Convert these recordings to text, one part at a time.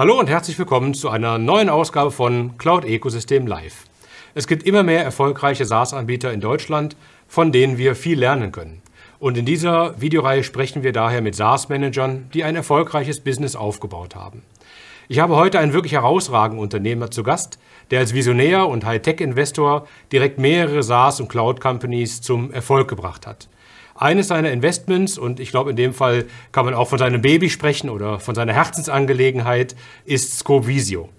Hallo und herzlich willkommen zu einer neuen Ausgabe von Cloud Ecosystem Live. Es gibt immer mehr erfolgreiche SaaS-Anbieter in Deutschland, von denen wir viel lernen können. Und in dieser Videoreihe sprechen wir daher mit SaaS-Managern, die ein erfolgreiches Business aufgebaut haben. Ich habe heute einen wirklich herausragenden Unternehmer zu Gast, der als Visionär und Hightech-Investor direkt mehrere SaaS- und Cloud-Companies zum Erfolg gebracht hat. Eines seiner Investments, und ich glaube in dem Fall kann man auch von seinem Baby sprechen oder von seiner Herzensangelegenheit, ist Scopevisio.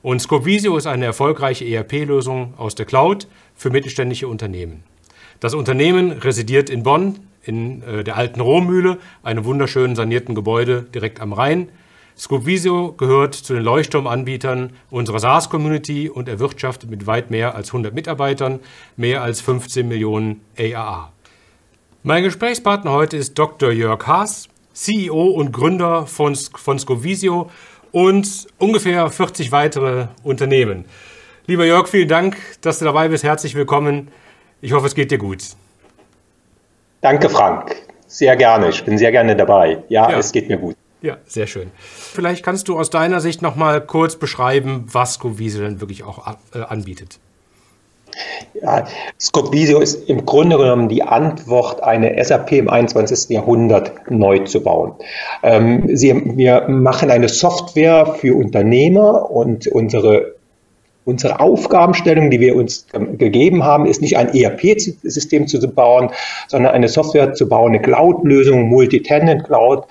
Und Scopevisio ist eine erfolgreiche ERP-Lösung aus der Cloud für mittelständische Unternehmen. Das Unternehmen residiert in Bonn, in äh, der alten Rohmühle, einem wunderschönen sanierten Gebäude direkt am Rhein. Scopevisio gehört zu den Leuchtturmanbietern unserer SaaS-Community und erwirtschaftet mit weit mehr als 100 Mitarbeitern mehr als 15 Millionen AAA. Mein Gesprächspartner heute ist Dr. Jörg Haas, CEO und Gründer von, von Scovisio und ungefähr 40 weitere Unternehmen. Lieber Jörg, vielen Dank, dass du dabei bist. Herzlich willkommen. Ich hoffe, es geht dir gut. Danke, Frank. Sehr gerne. Ich bin sehr gerne dabei. Ja, ja. es geht mir gut. Ja, sehr schön. Vielleicht kannst du aus deiner Sicht noch mal kurz beschreiben, was Scovisio denn wirklich auch äh, anbietet. Ja, Scopevisio ist im Grunde genommen die Antwort, eine SAP im 21. Jahrhundert neu zu bauen. Ähm, sie, wir machen eine Software für Unternehmer und unsere Unsere Aufgabenstellung, die wir uns ähm, gegeben haben, ist nicht ein ERP-System zu bauen, sondern eine Software zu bauen, eine Cloud-Lösung, Multi-Tenant Cloud,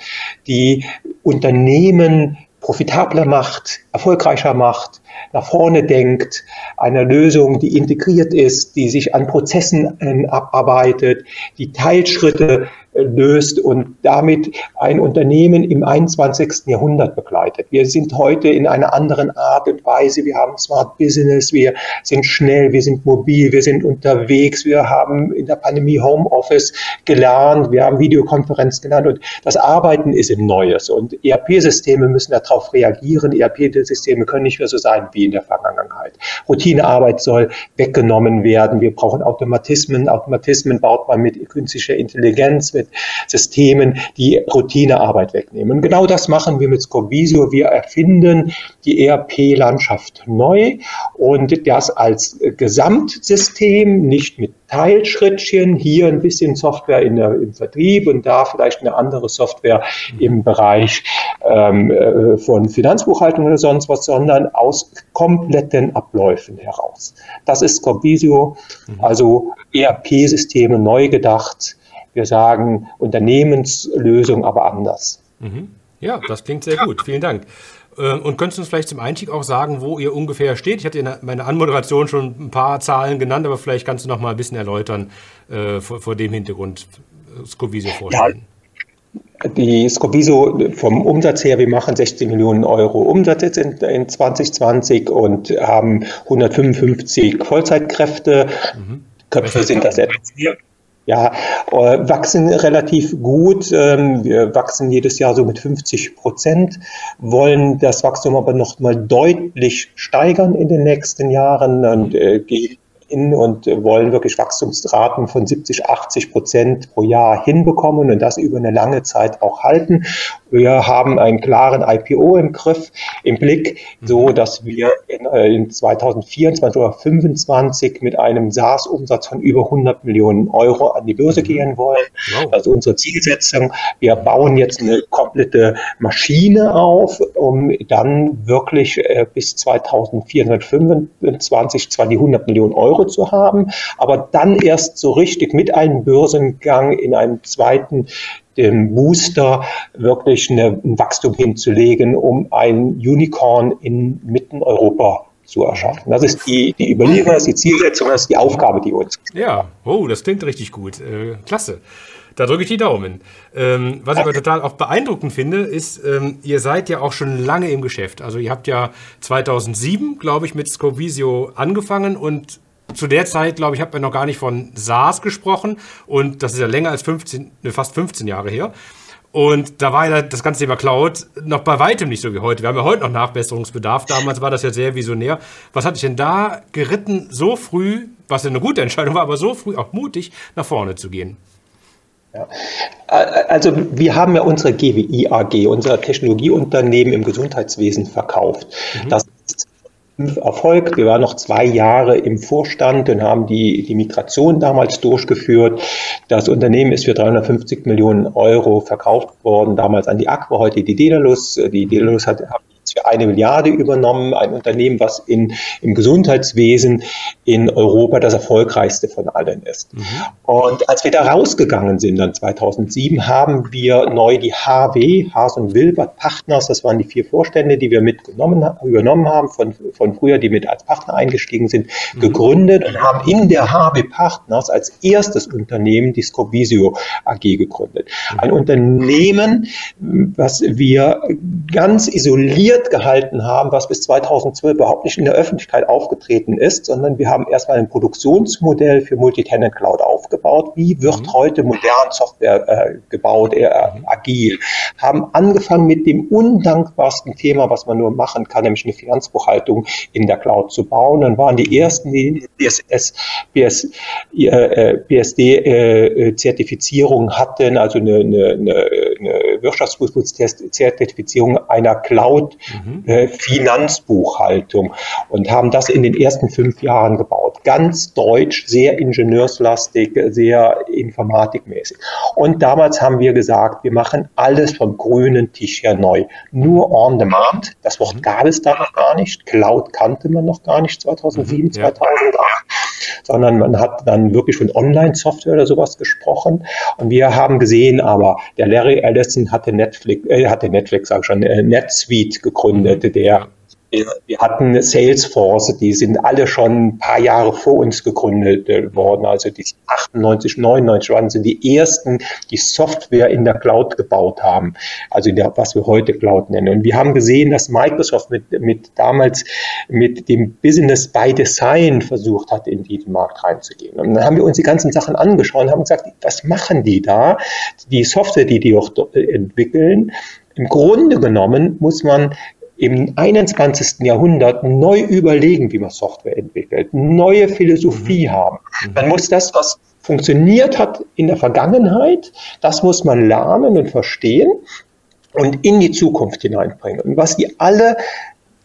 die Unternehmen profitabler macht, erfolgreicher macht, nach vorne denkt, eine Lösung, die integriert ist, die sich an Prozessen äh, abarbeitet, die Teilschritte löst und damit ein Unternehmen im 21. Jahrhundert begleitet. Wir sind heute in einer anderen Art und Weise. Wir haben Smart Business, wir sind schnell, wir sind mobil, wir sind unterwegs, wir haben in der Pandemie Homeoffice gelernt, wir haben Videokonferenz gelernt und das Arbeiten ist im Neues und ERP-Systeme müssen darauf reagieren. ERP-Systeme können nicht mehr so sein wie in der Vergangenheit. Routinearbeit soll weggenommen werden. Wir brauchen Automatismen. Automatismen baut man mit künstlicher Intelligenz, mit Systemen, die Routinearbeit wegnehmen. Und genau das machen wir mit Scovisio. Wir erfinden die ERP-Landschaft neu und das als Gesamtsystem, nicht mit Teilschrittchen, hier ein bisschen Software in der, im Vertrieb und da vielleicht eine andere Software im Bereich ähm, äh, von Finanzbuchhaltung oder sonst was, sondern aus kompletten Abläufen heraus. Das ist Scovisio, mhm. also ERP-Systeme neu gedacht, wir sagen Unternehmenslösung, aber anders. Mhm. Ja, das klingt sehr gut. Vielen Dank. Ähm, und könntest du uns vielleicht zum Einstieg auch sagen, wo ihr ungefähr steht? Ich hatte in meiner Anmoderation schon ein paar Zahlen genannt, aber vielleicht kannst du noch mal ein bisschen erläutern äh, vor, vor, dem Hintergrund äh, Scovisio vorstellen. Ja, die Scovisio vom Umsatz her, wir machen 16 Millionen Euro Umsatz jetzt in, in 2020 und haben 155 Vollzeitkräfte. Mhm. Köpfe sind das etwas mehr. Ja, äh, wachsen relativ gut. Ähm, wir wachsen jedes Jahr so mit 50 Prozent, wollen das Wachstum aber noch mal deutlich steigern in den nächsten Jahren und äh, gehen in und wollen wirklich Wachstumsraten von 70, 80 Prozent pro Jahr hinbekommen und das über eine lange Zeit auch halten. Wir haben einen klaren IPO im Griff, im Blick, so mhm. dass wir in, äh, in 2024 oder 2025 mit einem SaaS-Umsatz von über 100 Millionen Euro an die Börse mhm. gehen wollen. Wow. Das ist unsere Zielsetzung. Wir bauen jetzt eine komplette Maschine auf, um dann wirklich äh, bis 2425 zwar die 100 Millionen Euro zu haben, aber dann erst so richtig mit einem Börsengang in einem zweiten dem Booster wirklich eine, ein Wachstum hinzulegen, um ein Unicorn in mitten Europa zu erschaffen. Das ist die, die Überlegung, das ist die Zielsetzung, das ist die Aufgabe, die uns. Ja, oh, das klingt richtig gut. Äh, klasse. Da drücke ich die Daumen. Ähm, was ich aber total auch beeindruckend finde, ist, ähm, ihr seid ja auch schon lange im Geschäft. Also ihr habt ja 2007, glaube ich, mit Scovisio angefangen und zu der Zeit, glaube ich, hat man noch gar nicht von SaaS gesprochen und das ist ja länger als 15, ne, fast 15 Jahre her. Und da war ja das ganze Thema Cloud noch bei weitem nicht so wie heute. Wir haben ja heute noch Nachbesserungsbedarf. Damals war das ja sehr visionär. Was hat dich denn da geritten, so früh, was ja eine gute Entscheidung war, aber so früh auch mutig nach vorne zu gehen? Ja. Also wir haben ja unsere GWI AG, unser Technologieunternehmen im Gesundheitswesen verkauft. Mhm. Das erfolgt. Wir waren noch zwei Jahre im Vorstand und haben die, die Migration damals durchgeführt. Das Unternehmen ist für 350 Millionen Euro verkauft worden, damals an die Aqua, heute die Dedalus. Die Dedalus hat, hat für eine Milliarde übernommen, ein Unternehmen, was in, im Gesundheitswesen in Europa das erfolgreichste von allen ist. Mhm. Und als wir da rausgegangen sind, dann 2007, haben wir neu die HW, Haas und Wilbert Partners, das waren die vier Vorstände, die wir mitgenommen, übernommen haben, von, von früher, die mit als Partner eingestiegen sind, mhm. gegründet und haben in der HW Partners als erstes Unternehmen die Scobisio AG gegründet. Mhm. Ein Unternehmen, was wir ganz isoliert isoliert gehalten haben, was bis 2012 überhaupt nicht in der Öffentlichkeit aufgetreten ist, sondern wir haben erstmal ein Produktionsmodell für Multitenant Cloud aufgebaut. Wie wird mhm. heute modern Software äh, gebaut, eher äh, agil? Haben angefangen mit dem undankbarsten Thema, was man nur machen kann, nämlich eine Finanzbuchhaltung in der Cloud zu bauen. Dann waren die ersten, die BSS, BS, äh, BSD-Zertifizierung äh, hatten, also eine, eine, eine Wirtschaftsprüfungszertifizierung einer Cloud mhm. äh, und haben das in den ersten fünf Jahren gebaut. Ganz deutsch, sehr ingenieurslastig, sehr informatikmäßig. Und damals haben wir gesagt, wir machen alles vom grünen Tisch her neu. Nur on demand. Das Wort mhm. gab es da noch gar nicht. Cloud kannte man noch gar nicht 2007, mhm, ja. 2008 sondern man hat dann wirklich von Online-Software oder sowas gesprochen. Und wir haben gesehen, aber der Larry Ellison hatte Netflix, äh, hatte Netflix, sag ich schon, äh, NetSuite gegründet, der wir hatten Salesforce, die sind alle schon ein paar Jahre vor uns gegründet äh, worden. Also die 98, 99 waren sie die ersten, die Software in der Cloud gebaut haben. Also der, was wir heute Cloud nennen. Und wir haben gesehen, dass Microsoft mit, mit damals mit dem Business by Design versucht hat, in diesen Markt reinzugehen. Und dann haben wir uns die ganzen Sachen angeschaut und haben gesagt, was machen die da? Die Software, die die auch entwickeln, im Grunde genommen muss man im 21. Jahrhundert neu überlegen, wie man Software entwickelt, neue Philosophie mhm. haben. Mhm. Man muss das, was funktioniert hat in der Vergangenheit, das muss man lernen und verstehen und in die Zukunft hineinbringen. Und was die alle,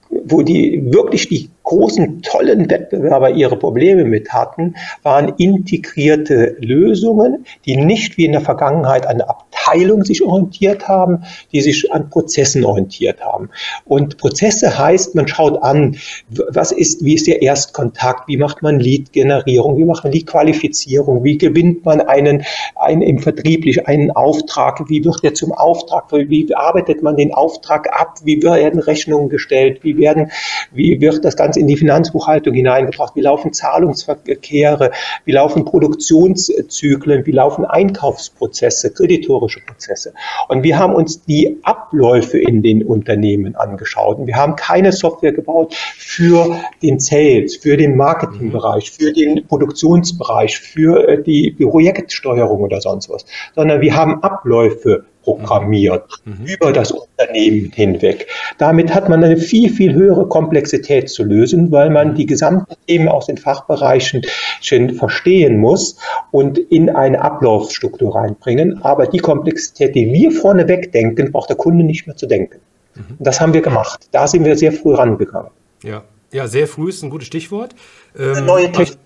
wo die wirklich die großen, tollen Wettbewerber ihre Probleme mit hatten, waren integrierte Lösungen, die nicht wie in der Vergangenheit an Abteilung sich orientiert haben, die sich an Prozessen orientiert haben. Und Prozesse heißt, man schaut an, was ist, wie ist der Erstkontakt, wie macht man Lead-Generierung, wie macht man Lead-Qualifizierung, wie gewinnt man einen, einen im Vertrieblich einen Auftrag, wie wird der zum Auftrag, wie arbeitet man den Auftrag ab, wie werden Rechnungen gestellt, wie werden, wie wird das Ganze in die Finanzbuchhaltung hineingebracht, wie laufen Zahlungsverkehre, wie laufen Produktionszyklen, wie laufen Einkaufsprozesse, kreditorische Prozesse. Und wir haben uns die Abläufe in den Unternehmen angeschaut. Und wir haben keine Software gebaut für den Sales, für den Marketingbereich, für den Produktionsbereich, für äh, die Projektsteuerung oder sonst was, sondern wir haben Abläufe programmiert mhm. über das Unternehmen hinweg. Damit hat man eine viel, viel höhere Komplexität zu lösen, weil man die gesamten Themen aus den Fachbereichen schon verstehen muss und in eine Ablaufstruktur reinbringen. Aber die Komplexität, die wir vorneweg denken, braucht der Kunde nicht mehr zu denken. Mhm. Das haben wir gemacht. Da sind wir sehr früh rangegangen. Ja, ja sehr früh ist ein gutes Stichwort. Ähm, neue Technologie,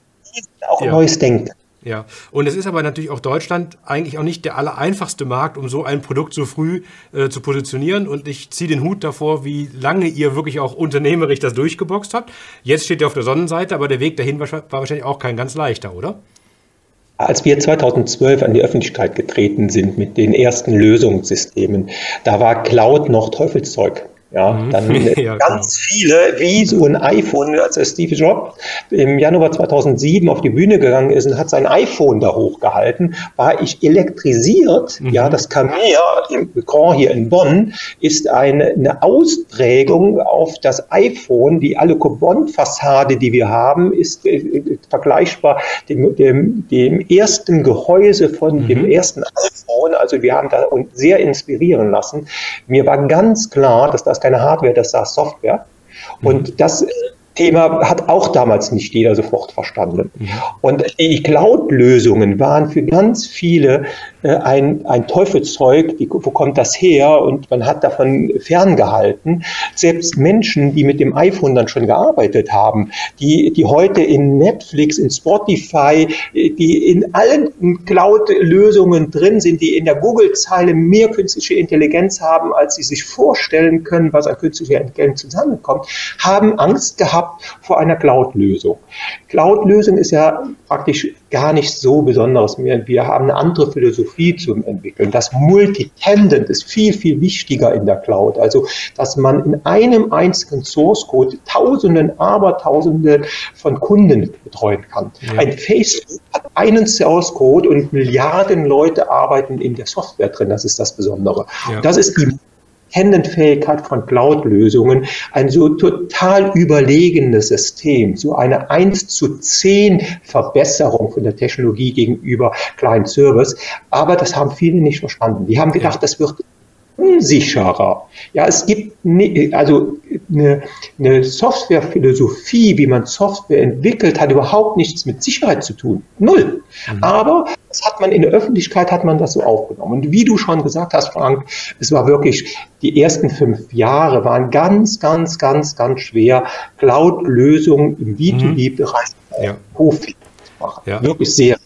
auch ja. neues Denken. Ja, und es ist aber natürlich auch Deutschland eigentlich auch nicht der allereinfachste Markt, um so ein Produkt so früh äh, zu positionieren. Und ich ziehe den Hut davor, wie lange ihr wirklich auch unternehmerisch das durchgeboxt habt. Jetzt steht ihr auf der Sonnenseite, aber der Weg dahin war wahrscheinlich auch kein ganz leichter, oder? Als wir 2012 an die Öffentlichkeit getreten sind mit den ersten Lösungssystemen, da war Cloud noch Teufelszeug. Ja, mhm. dann ja, ganz viele, wie so ein iPhone, als Steve Jobs im Januar 2007 auf die Bühne gegangen ist und hat sein iPhone da hochgehalten, war ich elektrisiert. Mhm. Ja, das Camir im Grand hier in Bonn ist eine, eine Ausprägung auf das iPhone. Die alle Bond-Fassade, die wir haben, ist äh, vergleichbar dem, dem, dem ersten Gehäuse von mhm. dem ersten iPhone. Also wir haben da uns sehr inspirieren lassen. Mir war ganz klar, dass das keine Hardware, das war Software. Und mhm. das Thema hat auch damals nicht jeder sofort verstanden. Mhm. Und die Cloud-Lösungen waren für ganz viele äh, ein, ein Teufelszeug, wie, wo kommt das her? Und man hat davon ferngehalten. Selbst Menschen, die mit dem iPhone dann schon gearbeitet haben, die, die heute in Netflix, in Spotify, die in allen Cloud-Lösungen drin sind, die in der Google-Zeile mehr künstliche Intelligenz haben, als sie sich vorstellen können, was an künstlicher Intelligenz zusammenkommt, haben Angst gehabt vor einer Cloud-Lösung. Cloud-Lösung ist ja praktisch gar nicht so besonderes mehr. Wir haben eine andere Philosophie zu entwickeln. Das Multitendent ist viel, viel wichtiger in der Cloud. Also, dass man in einem einzigen Source Code Tausenden, Abertausenden von Kunden betreuen kann. Ja. Ein Facebook hat einen Source Code und Milliarden Leute arbeiten in der Software drin. Das ist das Besondere. Ja. Das ist die Tendenfähigkeit von Cloud-Lösungen ein so total überlegenes System, so eine 1 zu 10 Verbesserung von der Technologie gegenüber Client Service. Aber das haben viele nicht verstanden. Die haben gedacht, das wird unsicherer. Ja, es gibt also eine, eine Softwarephilosophie, wie man Software entwickelt, hat überhaupt nichts mit Sicherheit zu tun. Null. Mhm. Aber das hat man in der Öffentlichkeit hat man das so aufgenommen. Und wie du schon gesagt hast, Frank, es war wirklich die ersten fünf Jahre waren ganz, ganz, ganz, ganz schwer, Cloud-Lösungen im B2B-Bereich mhm. ja. Profi zu machen. Ja. Wirklich sehr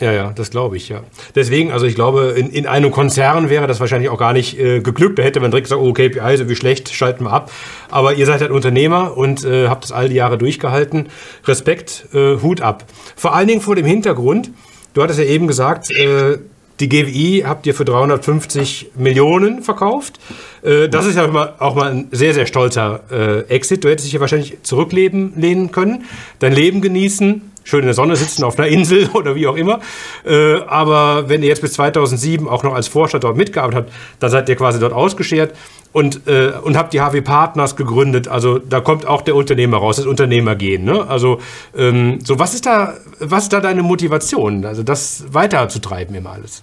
ja, ja, das glaube ich, ja. Deswegen, also ich glaube, in, in einem Konzern wäre das wahrscheinlich auch gar nicht äh, geglückt. Da hätte man direkt gesagt, oh, KPI, so wie schlecht, schalten wir ab. Aber ihr seid halt Unternehmer und äh, habt das all die Jahre durchgehalten. Respekt, äh, Hut ab. Vor allen Dingen vor dem Hintergrund, du hattest ja eben gesagt, äh, die GWI habt ihr für 350 Millionen verkauft. Äh, das ist ja auch mal ein sehr, sehr stolzer äh, Exit. Du hättest dich ja wahrscheinlich zurücklehnen können, dein Leben genießen, schön in der Sonne sitzen auf einer Insel oder wie auch immer. Äh, aber wenn ihr jetzt bis 2007 auch noch als Vorstand dort mitgearbeitet habt, dann seid ihr quasi dort ausgeschert und, äh, und habt die HW Partners gegründet. Also da kommt auch der Unternehmer raus, das Unternehmergehen. Ne? Also ähm, so was ist da, was ist da deine Motivation, also das weiterzutreiben immer alles?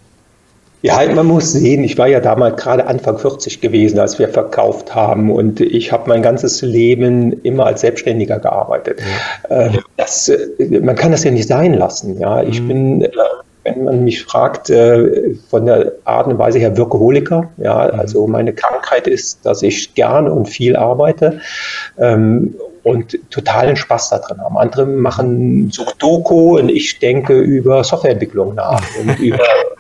Ja, man muss sehen, ich war ja damals gerade Anfang 40 gewesen, als wir verkauft haben und ich habe mein ganzes Leben immer als Selbstständiger gearbeitet. Äh, das, äh, man kann das ja nicht sein lassen. Ja, ich mhm. bin, äh, wenn man mich fragt, von der Art und Weise her Workaholiker. Ja, mhm. also meine Krankheit ist, dass ich gerne und viel arbeite. Ähm, und totalen Spaß darin haben. Andere machen Sudoku und ich denke über Softwareentwicklung nach und über äh,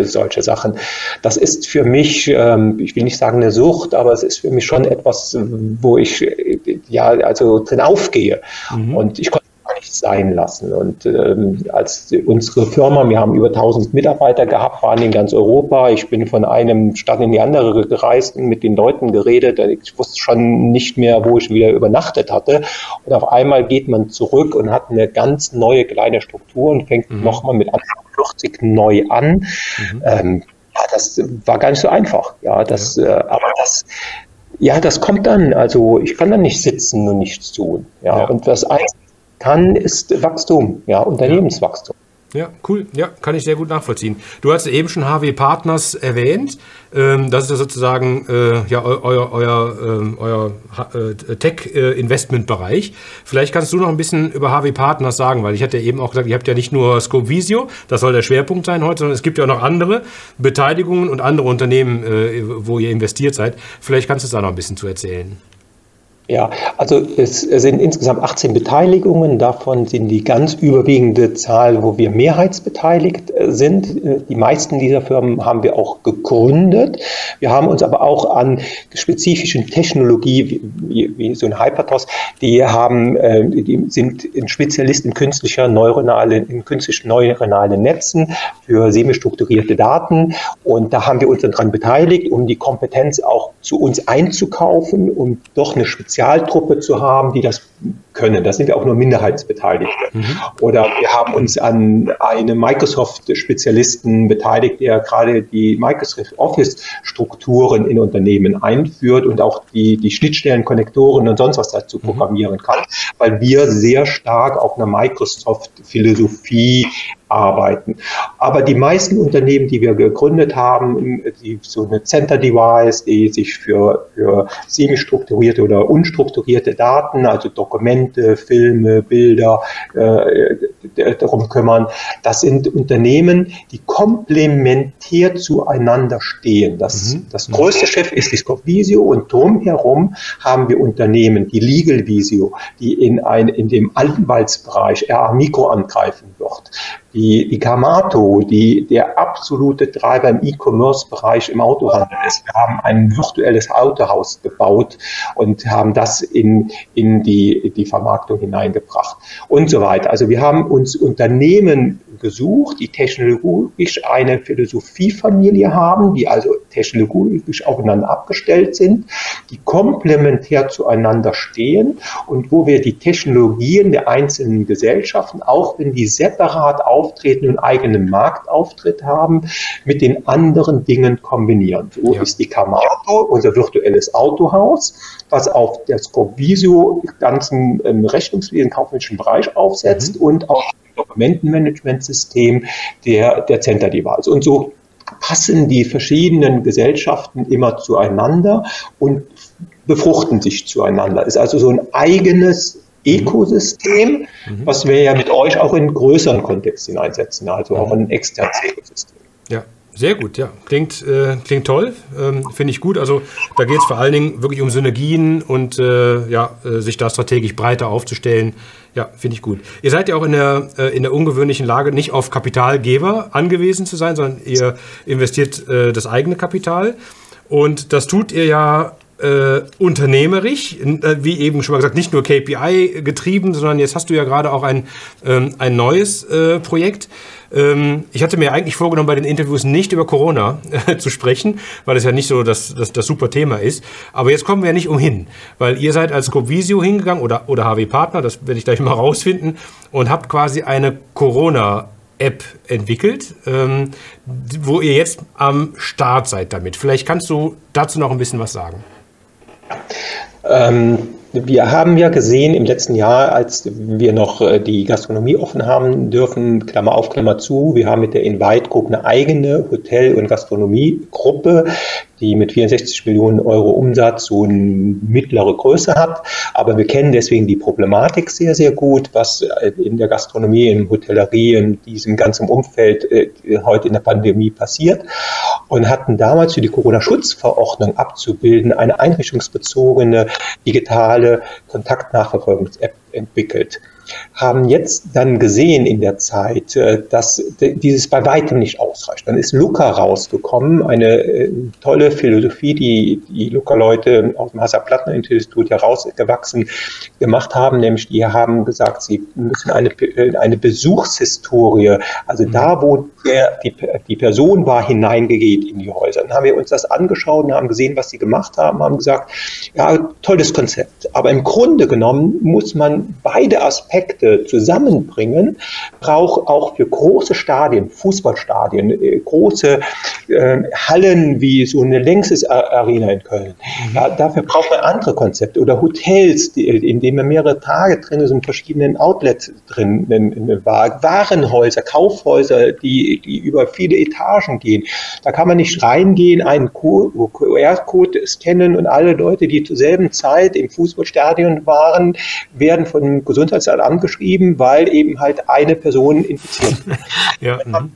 solche Sachen. Das ist für mich, ähm, ich will nicht sagen eine Sucht, aber es ist für mich schon etwas, wo ich äh, ja also drin aufgehe. Mhm. Und ich konnte gar nicht sein lassen. Und ähm, als unsere Firma, wir haben über 1000 Mitarbeiter gehabt, waren in ganz Europa. Ich bin von einem Stadt in die andere gereist und mit den Leuten geredet. Ich wusste schon nicht mehr, wo ich wieder übernachtet hatte. Und auf einmal geht man zurück und hat eine ganz neue kleine Struktur und fängt mhm. nochmal mit Anfang 40 neu an. Mhm. Ähm, ja, das war gar nicht so einfach. Ja, das, ja. Äh, aber das, ja, das kommt dann. Also ich kann dann nicht sitzen und nichts tun. Ja, ja. und was eins kann, ist Wachstum, ja, Unternehmenswachstum. Ja, cool. Ja, kann ich sehr gut nachvollziehen. Du hast eben schon HW Partners erwähnt. Ähm, das ist ja sozusagen äh, ja, euer, euer, ähm, euer äh, Tech-Investment-Bereich. Vielleicht kannst du noch ein bisschen über HW Partners sagen, weil ich hatte ja eben auch gesagt, ihr habt ja nicht nur Scope Visio, das soll der Schwerpunkt sein heute, sondern es gibt ja auch noch andere Beteiligungen und andere Unternehmen, äh, wo ihr investiert seid. Vielleicht kannst du da noch ein bisschen zu erzählen. Ja, also es sind insgesamt 18 Beteiligungen. Davon sind die ganz überwiegende Zahl, wo wir mehrheitsbeteiligt äh, sind. Die meisten dieser Firmen haben wir auch gegründet. Wir haben uns aber auch an spezifischen Technologie, wie, wie so ein Hypertos, die haben, äh, die sind ein Spezialist in künstlicher neuronale, in künstlichen neuronalen Netzen für semi-strukturierte Daten. Und da haben wir uns dann dran beteiligt, um die Kompetenz auch zu uns einzukaufen, um doch eine Spezialtruppe zu haben, die das können. Da sind wir auch nur Minderheitsbeteiligte. Mhm. Oder wir haben uns an einem Microsoft-Spezialisten beteiligt, der gerade die Microsoft Office-Strukturen in Unternehmen einführt und auch die, die Schnittstellen, Konnektoren und sonst was dazu mhm. programmieren kann, weil wir sehr stark auf einer Microsoft-Philosophie arbeiten. Aber die meisten Unternehmen, die wir gegründet haben, die, so eine Center Device, die sich für, für semi-strukturierte oder unstrukturierte Daten, also Dokumente, Filme, Bilder äh, darum kümmern, das sind Unternehmen, die komplementär zueinander stehen. Das, mhm. das größte Chef ist die Scopvisio und drumherum haben wir Unternehmen, die Legal Visio, die in, ein, in dem Anwaltsbereich RA Mikro angreifen wird die, die Kamato, die der absolute Treiber im E-Commerce-Bereich im Autohandel ist. Wir haben ein virtuelles Autohaus gebaut und haben das in, in die, die Vermarktung hineingebracht und so weiter. Also wir haben uns Unternehmen gesucht, die technologisch eine Philosophiefamilie haben, die also technologisch aufeinander abgestellt sind, die komplementär zueinander stehen und wo wir die Technologien der einzelnen Gesellschaften, auch wenn die separat auftreten und eigenen Marktauftritt haben, mit den anderen Dingen kombinieren. So ja. ist die Kamato, unser virtuelles Autohaus, was auf der Scopvisio ganzen ähm, Rechnungswesen, kaufmännischen Bereich aufsetzt mhm. und auch Dokumentenmanagementsystem der, der Center Device. Und so passen die verschiedenen Gesellschaften immer zueinander und befruchten sich zueinander. Ist also so ein eigenes Ökosystem, mhm. was wir ja mit euch auch in größeren Kontext hineinsetzen, also auch ein externes Ökosystem. Ja, sehr gut, ja. Klingt, äh, klingt toll, ähm, finde ich gut. Also da geht es vor allen Dingen wirklich um Synergien und äh, ja, äh, sich da strategisch breiter aufzustellen. Ja, finde ich gut. Ihr seid ja auch in der, äh, in der ungewöhnlichen Lage, nicht auf Kapitalgeber angewiesen zu sein, sondern ihr investiert äh, das eigene Kapital. Und das tut ihr ja äh, unternehmerisch, äh, wie eben schon mal gesagt, nicht nur KPI getrieben, sondern jetzt hast du ja gerade auch ein, ähm, ein neues äh, Projekt. Ähm, ich hatte mir eigentlich vorgenommen, bei den Interviews nicht über Corona äh, zu sprechen, weil es ja nicht so das, das, das super Thema ist. Aber jetzt kommen wir ja nicht umhin, weil ihr seid als Covisio hingegangen oder, oder HW Partner, das werde ich gleich mal rausfinden, und habt quasi eine Corona- App entwickelt, ähm, wo ihr jetzt am Start seid damit. Vielleicht kannst du dazu noch ein bisschen was sagen. Ähm, wir haben ja gesehen im letzten Jahr, als wir noch äh, die Gastronomie offen haben dürfen, Klammer auf, Klammer zu, wir haben mit der Invite Group eine eigene Hotel- und Gastronomiegruppe, die mit 64 Millionen Euro Umsatz so eine mittlere Größe hat. Aber wir kennen deswegen die Problematik sehr, sehr gut, was äh, in der Gastronomie, in Hotellerie, in diesem ganzen Umfeld äh, heute in der Pandemie passiert und hatten damals für die Corona-Schutzverordnung abzubilden eine einrichtungsbezogene digitale Kontaktnachverfolgungs-App entwickelt haben jetzt dann gesehen in der Zeit, äh, dass dieses bei weitem nicht ausreicht. Dann ist Luca rausgekommen, eine äh, tolle Philosophie, die die Luca-Leute aus dem Hasse-Plattner-Institut herausgewachsen gemacht haben, nämlich die haben gesagt, sie müssen eine, äh, eine Besuchshistorie, also da, wo der, die, die Person war, hineingeht in die Häuser. Dann haben wir uns das angeschaut und haben gesehen, was sie gemacht haben, haben gesagt, ja, tolles Konzept. Aber im Grunde genommen muss man beide Aspekte Aspekte zusammenbringen, braucht auch für große Stadien, Fußballstadien, äh, große äh, Hallen wie so eine Längses Arena in Köln. Mhm. Ja, dafür braucht man andere Konzepte oder Hotels, die, in denen man mehrere Tage drin ist und verschiedenen Outlets drin war, Warenhäuser, Kaufhäuser, die, die über viele Etagen gehen. Da kann man nicht reingehen, einen QR-Code scannen und alle Leute, die zur selben Zeit im Fußballstadion waren, werden vom Gesundheitsamt angeschrieben, weil eben halt eine Person infiziert ja. Mhm.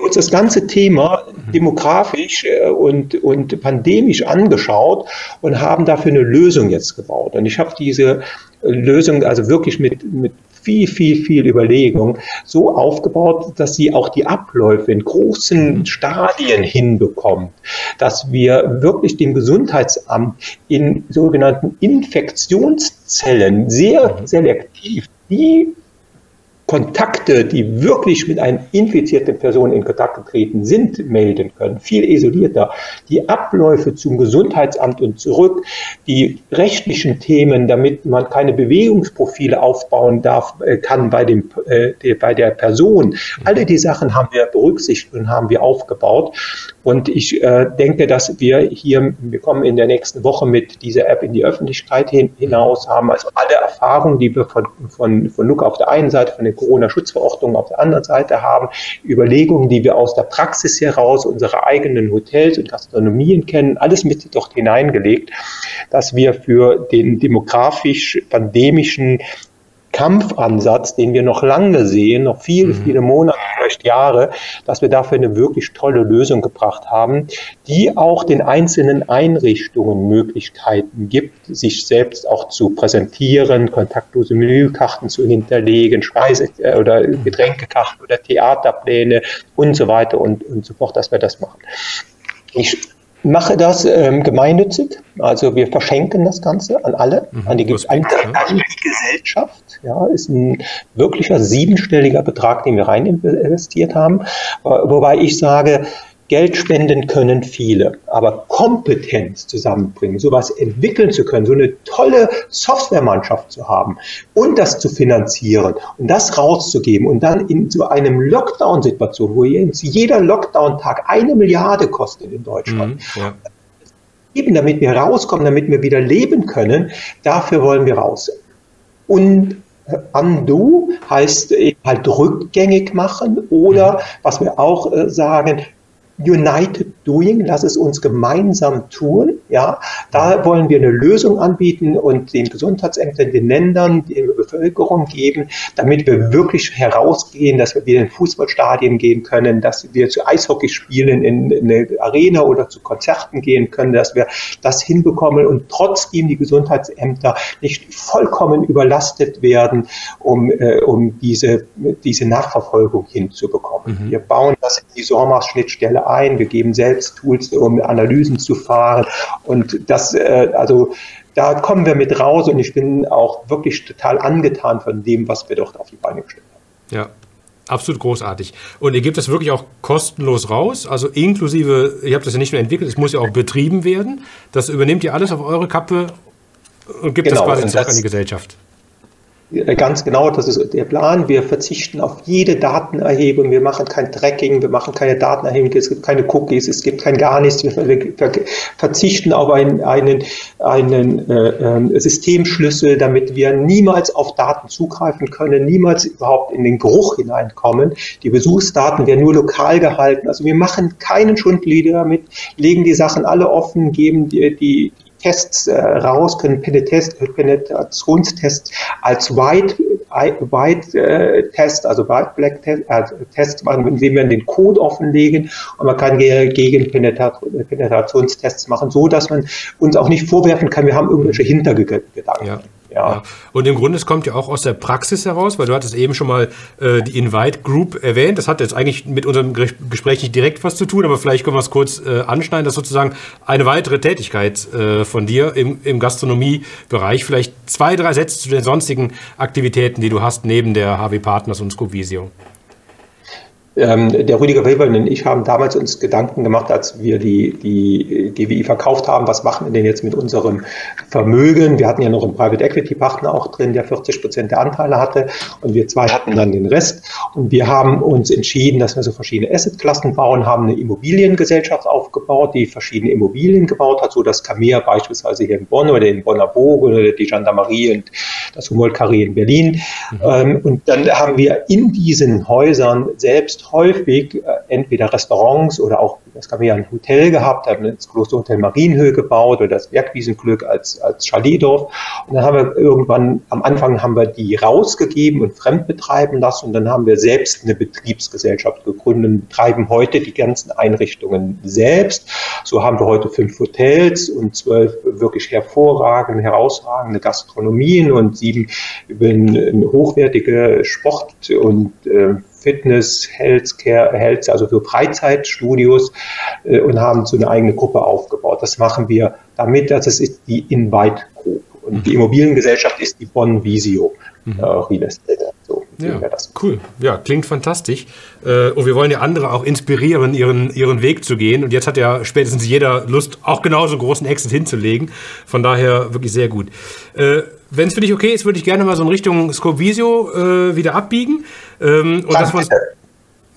Uns das ganze Thema demografisch äh, und, und pandemisch angeschaut und haben dafür eine Lösung jetzt gebaut. Und ich habe diese Lösung also wirklich mit, mit viel, viel, viel Überlegung so aufgebaut, dass sie auch die Abläufe in großen Stadien hinbekommt, dass wir wirklich dem Gesundheitsamt in sogenannten Infektionszellen sehr selektiv die Kontakte, die wirklich mit einer infizierten Person in Kontakt getreten sind, melden können, viel isolierter. Die Abläufe zum Gesundheitsamt und zurück, die rechtlichen Themen, damit man keine Bewegungsprofile aufbauen darf, äh, kann bei, dem, äh, bei der Person. Alle die Sachen haben wir berücksichtigt und haben wir aufgebaut. Und ich äh, denke, dass wir hier, wir kommen in der nächsten Woche mit dieser App in die Öffentlichkeit hin, hinaus, haben also alle Erfahrungen, die wir von, von, von Luca auf der einen Seite, von den Corona-Schutzverordnungen auf der anderen Seite haben, Überlegungen, die wir aus der Praxis heraus, unsere eigenen Hotels und Gastronomien kennen, alles mit dort hineingelegt, dass wir für den demografisch-pandemischen Kampfansatz, den wir noch lange sehen, noch viele, mhm. viele Monate, vielleicht Jahre, dass wir dafür eine wirklich tolle Lösung gebracht haben, die auch den einzelnen Einrichtungen Möglichkeiten gibt, sich selbst auch zu präsentieren, kontaktlose Menükarten zu hinterlegen, Speise- äh, oder Getränkekarten oder Theaterpläne und so weiter und, und so fort, dass wir das machen. Ich mache das ähm, gemeinnützig, also wir verschenken das Ganze an alle, mhm, an, die, an, an, die, Gesellschaft. Ja, ist ein wirklicher siebenstelliger Betrag, den wir rein investiert haben. Wobei ich sage, Geld spenden können viele, aber Kompetenz zusammenbringen, sowas entwickeln zu können, so eine tolle Softwaremannschaft zu haben und das zu finanzieren und das rauszugeben und dann in so einem Lockdown-Situation, wo jetzt jeder Lockdown-Tag eine Milliarde kostet in Deutschland, mhm, ja. eben damit wir rauskommen, damit wir wieder leben können, dafür wollen wir raus. Und Undo heißt halt rückgängig machen oder was wir auch äh, sagen, United Doing, lass es uns gemeinsam tun. Ja, da wollen wir eine Lösung anbieten und den Gesundheitsämtern, den Ländern, der Bevölkerung geben, damit wir wirklich herausgehen, dass wir wieder in Fußballstadien gehen können, dass wir zu Eishockey spielen in, in eine Arena oder zu Konzerten gehen können, dass wir das hinbekommen und trotzdem die Gesundheitsämter nicht vollkommen überlastet werden, um, äh, um diese, diese Nachverfolgung hinzubekommen. Mhm. Wir bauen das in die SORMAS-Schnittstelle ein, wir geben selbst Tools, um Analysen zu fahren und das, äh, also da kommen wir mit raus und ich bin auch wirklich total angetan von dem, was wir dort auf die Beine gestellt haben. Ja, Absolut großartig. Und ihr gebt das wirklich auch kostenlos raus, also inklusive, ihr habt das ja nicht nur entwickelt, es muss ja auch betrieben werden. Das übernehmt ihr alles auf eure Kappe und gibt genau, das quasi zurück an die Gesellschaft. Äh, ganz genau, das ist der Plan. Wir verzichten auf jede Datenerhebung. Wir machen kein Tracking, wir machen keine Datenerhebung, es gibt keine Cookies, es gibt kein gar nichts. Wir verzichten auf einen, einen, einen äh, äh, Systemschlüssel, damit wir niemals auf Daten zugreifen können, niemals überhaupt in den Geruch hineinkommen. Die Besuchsdaten werden nur lokal gehalten. Also wir machen keinen Schundlieder damit, legen die Sachen alle offen, geben die, die Tests äh, raus, können Penetrationstests als White, White äh, Test, also White Black Test, äh, Test machen, indem wir den Code offenlegen und man kann gegen Penetrationstests machen, so dass man uns auch nicht vorwerfen kann, wir haben irgendwelche Hintergedanken. Ja. Ja. Und im Grunde, es kommt ja auch aus der Praxis heraus, weil du hattest eben schon mal äh, die Invite Group erwähnt. Das hat jetzt eigentlich mit unserem Gespräch nicht direkt was zu tun, aber vielleicht können wir es kurz äh, anschneiden. Das ist sozusagen eine weitere Tätigkeit äh, von dir im, im Gastronomiebereich. Vielleicht zwei, drei Sätze zu den sonstigen Aktivitäten, die du hast, neben der HW Partners und Scoop Visio. Ähm, der Rüdiger Weber und ich haben damals uns Gedanken gemacht, als wir die, die GWI verkauft haben, was machen wir denn jetzt mit unserem Vermögen? Wir hatten ja noch einen Private Equity Partner auch drin, der 40 Prozent der Anteile hatte und wir zwei hatten dann den Rest. Und wir haben uns entschieden, dass wir so verschiedene Assetklassen bauen, haben eine Immobiliengesellschaft aufgebaut, die verschiedene Immobilien gebaut hat, so dass Camea beispielsweise hier in Bonn oder in Bonner Burg oder die Gendarmerie und das Humboldt-Carré in Berlin. Mhm. Ähm, und dann haben wir in diesen Häusern selbst häufig äh, entweder Restaurants oder auch, das haben wir ja ein Hotel gehabt, haben das Klosterhotel Marienhöhe gebaut oder das Bergwiesenglück als, als Chaletdorf. Und dann haben wir irgendwann, am Anfang haben wir die rausgegeben und fremd betreiben lassen und dann haben wir selbst eine Betriebsgesellschaft gegründet und betreiben heute die ganzen Einrichtungen selbst. So haben wir heute fünf Hotels und zwölf wirklich hervorragende, herausragende Gastronomien und sieben hochwertige Sport- und äh, Fitness, Healthcare, Health, also für Freizeitstudios äh, und haben so eine eigene Gruppe aufgebaut. Das machen wir damit, das ist die Invite Group. Und die Immobiliengesellschaft ist die Bonn Visio mhm. äh, Real Estate. So. ja, cool. Ja, klingt fantastisch. Äh, und wir wollen ja andere auch inspirieren, ihren, ihren Weg zu gehen. Und jetzt hat ja spätestens jeder Lust, auch genauso großen Exit hinzulegen. Von daher wirklich sehr gut. Äh, Wenn es für dich okay ist, würde ich gerne mal so in Richtung Scope Visio äh, wieder abbiegen. Ähm, und dass wir uns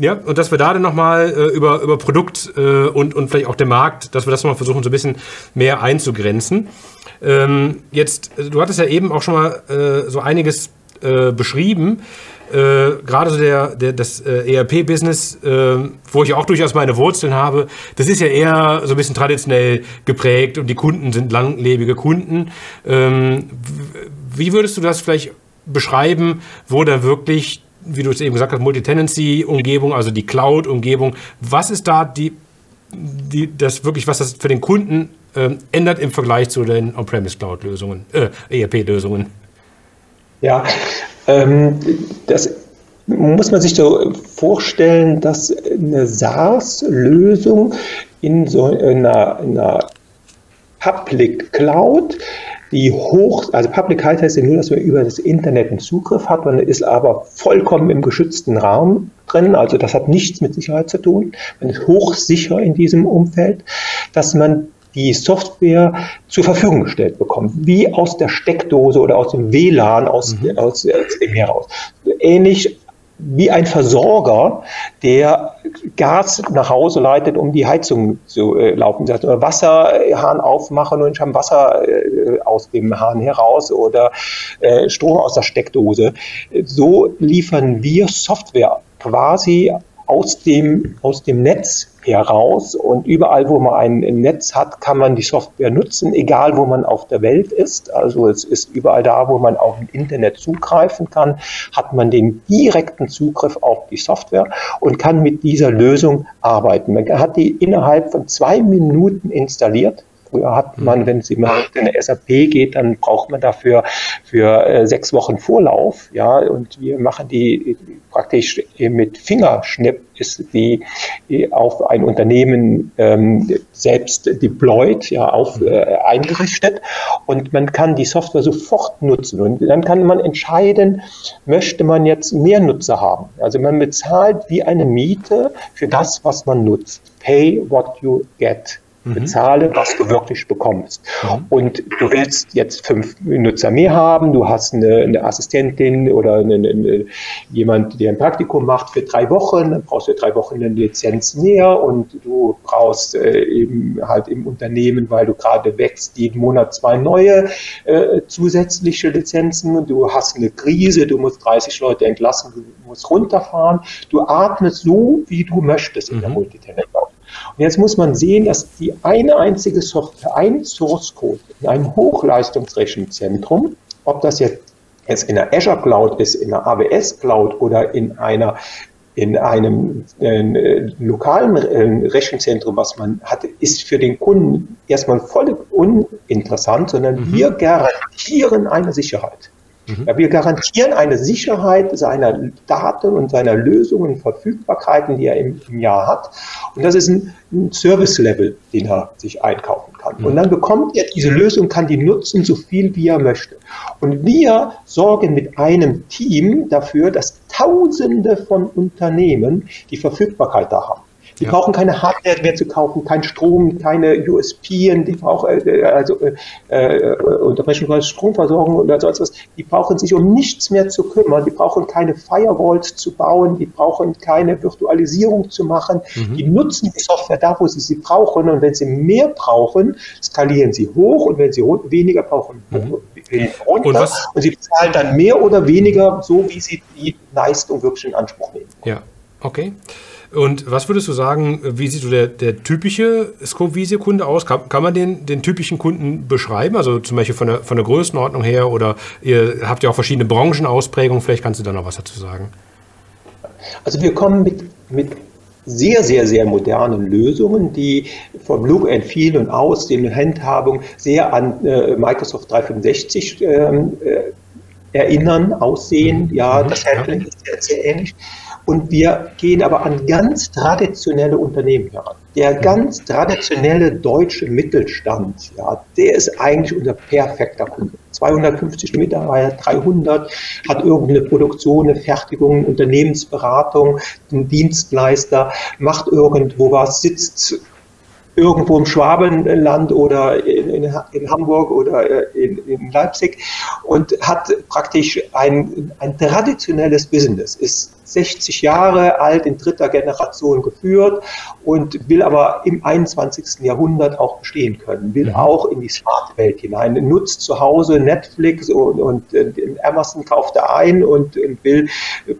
ja, und dass wir da dann nochmal äh, über, über Produkt äh, und, und vielleicht auch den Markt, dass wir das nochmal versuchen, so ein bisschen mehr einzugrenzen. Ähm, jetzt, du hattest ja eben auch schon mal äh, so einiges äh, beschrieben. Äh, Gerade so der, der, das äh, ERP-Business, äh, wo ich auch durchaus meine Wurzeln habe, das ist ja eher so ein bisschen traditionell geprägt und die Kunden sind langlebige Kunden. Ähm, wie würdest du das vielleicht beschreiben, wo da wirklich wie du es eben gesagt hast, Multi-Tenancy-Umgebung, also die Cloud-Umgebung. Was ist da die, die, das wirklich, was das für den Kunden ähm, ändert im Vergleich zu den On-Premise-Cloud-Lösungen, äh, ERP-Lösungen? Ja, ähm, das muss man sich so vorstellen, dass eine SaaS-Lösung in so einer, in einer Public Cloud die hoch, also Public heißt ja nur, dass man über das Internet einen Zugriff hat, man ist aber vollkommen im geschützten Raum drin, also das hat nichts mit Sicherheit zu tun, man ist hochsicher in diesem Umfeld, dass man die Software zur Verfügung gestellt bekommt, wie aus der Steckdose oder aus dem WLAN aus, mhm. aus, aus dem heraus. Ähnlich wie ein Versorger, der Gas nach Hause leitet, um die Heizung zu äh, laufen. Das heißt, Wasserhahn aufmachen und ich habe Wasser äh, aus dem Hahn heraus oder äh, Strom aus der Steckdose. So liefern wir Software quasi aus dem, aus dem Netz heraus und überall, wo man ein Netz hat, kann man die Software nutzen, egal wo man auf der Welt ist. Also es ist überall da, wo man auf Internet zugreifen kann, hat man den direkten Zugriff auf die Software und kann mit dieser Lösung arbeiten. Man hat die innerhalb von zwei Minuten installiert Früher hat man, mhm. wenn es immer in eine SAP geht, dann braucht man dafür für äh, sechs Wochen Vorlauf. Ja, und wir machen die praktisch mit Fingerschnipp ist die auf ein Unternehmen ähm, selbst deployed, ja, auf, mhm. äh, eingerichtet und man kann die Software sofort nutzen und dann kann man entscheiden, möchte man jetzt mehr Nutzer haben. Also man bezahlt wie eine Miete für das, was man nutzt. Pay what you get. Mhm. Bezahle, was du wirklich bekommst. Mhm. Und du willst jetzt fünf Nutzer mehr haben, du hast eine, eine Assistentin oder eine, eine, jemand, der ein Praktikum macht für drei Wochen, dann brauchst du drei Wochen eine Lizenz mehr und du brauchst äh, eben halt im Unternehmen, weil du gerade wächst, jeden Monat zwei neue äh, zusätzliche Lizenzen und du hast eine Krise, du musst 30 Leute entlassen, du musst runterfahren. Du atmest so, wie du möchtest in mhm. der Multitenant. Und jetzt muss man sehen, dass die eine einzige Software, ein Source Code in einem Hochleistungsrechenzentrum, ob das jetzt in der Azure Cloud ist, in der AWS Cloud oder in einer in einem äh, lokalen äh, Rechenzentrum, was man hat, ist für den Kunden erstmal völlig uninteressant, sondern mhm. wir garantieren eine Sicherheit. Mhm. Ja, wir garantieren eine Sicherheit seiner Daten und seiner Lösungen, Verfügbarkeiten, die er im, im Jahr hat. Und das ist ein, ein Service-Level, den er sich einkaufen kann. Mhm. Und dann bekommt er diese Lösung, kann die nutzen, so viel wie er möchte. Und wir sorgen mit einem Team dafür, dass Tausende von Unternehmen die Verfügbarkeit da haben. Die ja. brauchen keine Hardware mehr zu kaufen, kein Strom, keine USP, die brauchen äh, also äh, äh, Unterbrechung Stromversorgung oder sonst was. Die brauchen sich um nichts mehr zu kümmern. Die brauchen keine Firewalls zu bauen. Die brauchen keine Virtualisierung zu machen. Mhm. Die nutzen die Software da, wo sie sie brauchen. Und wenn sie mehr brauchen, skalieren sie hoch. Und wenn sie weniger brauchen, mhm. runter. Und, was? und sie bezahlen dann mehr oder weniger so, wie sie die Leistung wirklich in Anspruch nehmen. Ja, okay. Und was würdest du sagen, wie sieht so der, der typische Scope-Visio-Kunde aus? Kann, kann man den, den typischen Kunden beschreiben? Also zum Beispiel von der, von der Größenordnung her oder ihr habt ja auch verschiedene Branchenausprägungen. Vielleicht kannst du da noch was dazu sagen. Also wir kommen mit, mit sehr, sehr, sehr modernen Lösungen, die vom Look and Feel und aus den Handhabung sehr an äh, Microsoft 365 ähm, äh, erinnern, aussehen. Ja, mhm. das Handling ist sehr, sehr ähnlich. Und wir gehen aber an ganz traditionelle Unternehmen heran. der ganz traditionelle deutsche Mittelstand, ja, der ist eigentlich unser perfekter Kunde. 250 Mitarbeiter, 300, hat irgendeine Produktion, eine Fertigung, Unternehmensberatung, einen Dienstleister, macht irgendwo was, sitzt irgendwo im Schwabenland oder in, in, in Hamburg oder äh, in, in, Leipzig und hat praktisch ein, ein traditionelles Business, ist 60 Jahre alt, in dritter Generation geführt und will aber im 21. Jahrhundert auch bestehen können, will mhm. auch in die Smart-Welt hinein, nutzt zu Hause Netflix und, und, und Amazon kauft er ein und, und, will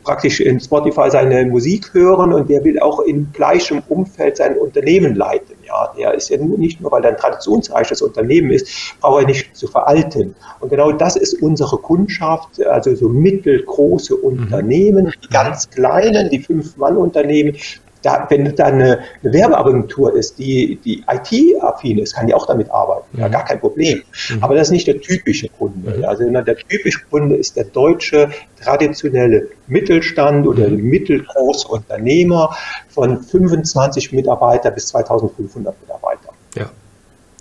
praktisch in Spotify seine Musik hören und der will auch in gleichem Umfeld sein Unternehmen leiten. Ja, der ist ja nicht nur, weil er ein traditionsreiches Unternehmen ist, braucht er nicht zu veralten. Und genau das ist unsere Kundschaft, also so mittelgroße mhm. Unternehmen, die ganz ganz kleinen, die Fünf-Mann-Unternehmen, da, wenn da eine, eine, Werbeagentur ist, die, die IT-affin ist, kann die auch damit arbeiten. Ja, mhm. gar kein Problem. Mhm. Aber das ist nicht der typische Kunde. Mhm. Also der typische Kunde ist der deutsche traditionelle Mittelstand oder mhm. mittelgroße Unternehmer von 25 Mitarbeiter bis 2500 Mitarbeiter. Ja.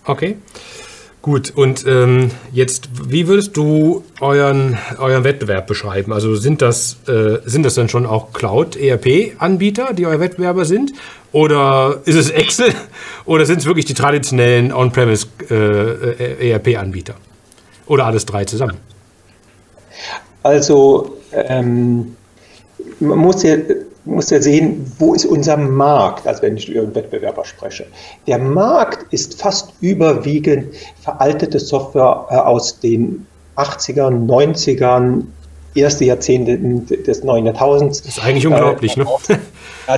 Okay. Gut, und ähm, jetzt, wie würdest du euren, euren Wettbewerb beschreiben? Also sind das, äh, sind das dann schon auch Cloud-ERP-Anbieter, die euer Wettbewerber sind? Oder ist es Excel? Oder sind es wirklich die traditionellen On-Premise-ERP-Anbieter? Äh, Oder alles drei zusammen? Also, ähm, man muss ja muss ja sehen, wo ist unser Markt, also wenn ich über einen Wettbewerber spreche. Der Markt ist fast überwiegend veraltete Software äh, aus den 80ern, 90ern, erste Jahrzehnte des neuen Jahrtausends. Das ist eigentlich unglaublich, äh, ne?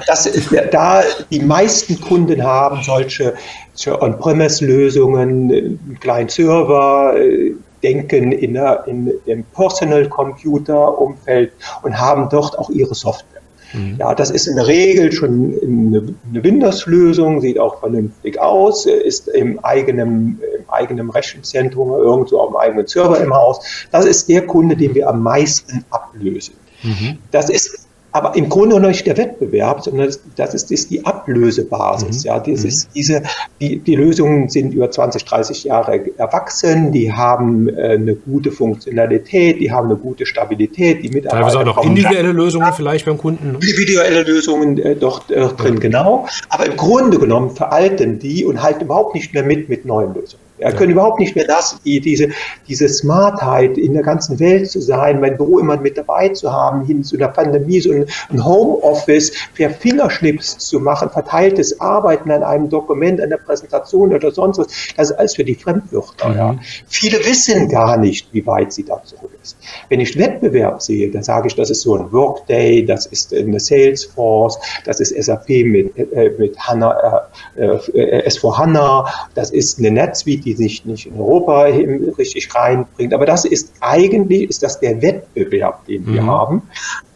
Das da die meisten Kunden haben solche, solche On-Premise-Lösungen, einen kleinen Server, äh, denken in, der, in dem Personal Computer Umfeld und haben dort auch ihre Software. Mhm. Ja, das ist in der Regel schon eine, eine Windows-Lösung, sieht auch vernünftig aus, ist im eigenen, im eigenen Rechenzentrum irgendwo auf dem eigenen Server im Haus. Das ist der Kunde, den wir am meisten ablösen. Mhm. Das ist aber im Grunde noch nicht der Wettbewerb, sondern das, das ist, ist, die Ablösebasis. Mhm. Ja, das ist mhm. diese, die, die Lösungen sind über 20, 30 Jahre erwachsen, die haben äh, eine gute Funktionalität, die haben eine gute Stabilität, die Mitarbeiter. Teilweise auch noch individuelle Lösungen ja, vielleicht beim Kunden. Ne? Individuelle Lösungen äh, doch äh, drin, ja. genau. Aber im Grunde genommen veralten die und halten überhaupt nicht mehr mit mit neuen Lösungen. Ja. können überhaupt nicht mehr das, diese, diese Smartheit in der ganzen Welt zu sein, mein Büro immer mit dabei zu haben, hin zu der Pandemie, so ein, ein Homeoffice per Fingerschnips zu machen, verteiltes Arbeiten an einem Dokument, an der Präsentation oder sonst was. Das ist alles für die Fremdwörter. Mhm. Ja. Viele wissen gar nicht, wie weit sie da zurück ist. Wenn ich Wettbewerb sehe, dann sage ich, das ist so ein Workday, das ist eine Salesforce, das ist SAP mit, äh, mit HANA, äh, äh, S4 HANA, das ist eine NetSuite, die die sich nicht in Europa richtig reinbringt. Aber das ist eigentlich, ist das der Wettbewerb, den wir mhm. haben.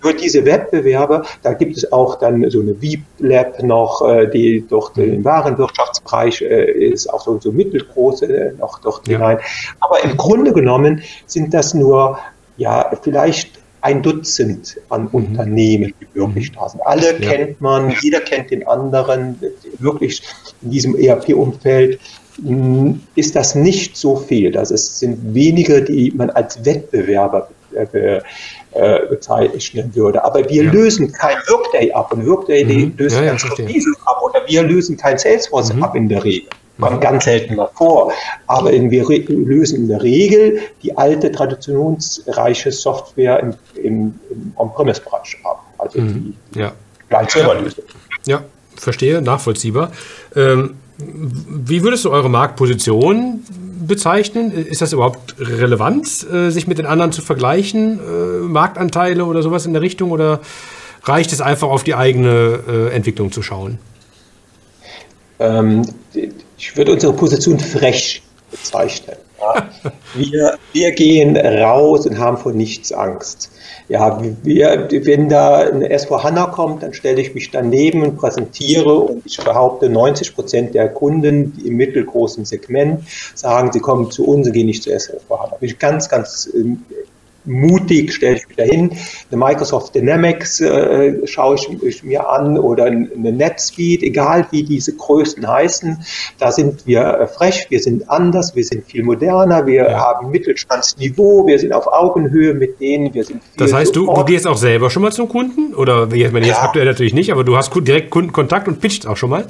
Für diese Wettbewerbe, da gibt es auch dann so eine Veep Lab noch, äh, die dort mhm. im Warenwirtschaftsbereich äh, ist, auch so, so mittelgroße äh, noch dort ja. hinein. Aber im Grunde genommen sind das nur, ja, vielleicht ein Dutzend an mhm. Unternehmen, die wirklich da sind. Alle ja. kennt man, jeder kennt den anderen, wirklich in diesem ERP-Umfeld ist das nicht so viel. Das ist, sind wenige, die man als Wettbewerber äh, äh, bezeichnen würde. Aber wir ja. lösen kein Workday ab und Workday mhm. löst ja, ja, ab oder wir lösen kein Salesforce mhm. ab in der Regel. Kommt mhm. ganz selten mal vor. Aber in, wir lösen in der Regel die alte, traditionsreiche Software im, im, im On-Premise-Bereich ab. Also mhm. die, ja. Serverlösung. Ja, verstehe, nachvollziehbar. Ähm, wie würdest du eure Marktposition bezeichnen? Ist das überhaupt relevant, äh, sich mit den anderen zu vergleichen? Äh, Marktanteile oder sowas in der Richtung? Oder reicht es einfach auf die eigene äh, Entwicklung zu schauen? Ähm, ich würde unsere Position frech bezeichnen. Ja. Wir, wir gehen raus und haben vor nichts Angst. Ja, wir, wenn da eine S4 HANA kommt, dann stelle ich mich daneben und präsentiere und ich behaupte, 90 Prozent der Kunden im mittelgroßen Segment sagen, sie kommen zu uns und gehen nicht zu S4 HANA. Bin ich ganz, ganz mutig, stelle ich wieder hin. Eine Microsoft Dynamics äh, schaue ich, ich, mir an oder eine NetSuite, egal wie diese Größen heißen. Da sind wir äh, frech, wir sind anders, wir sind viel moderner, wir ja. haben Mittelstandsniveau, wir sind auf Augenhöhe mit denen, wir sind Das heißt, du, du, gehst auch selber schon mal zum Kunden? Oder jetzt ja. aktuell natürlich nicht, aber du hast direkt Kundenkontakt und pitcht auch schon mal?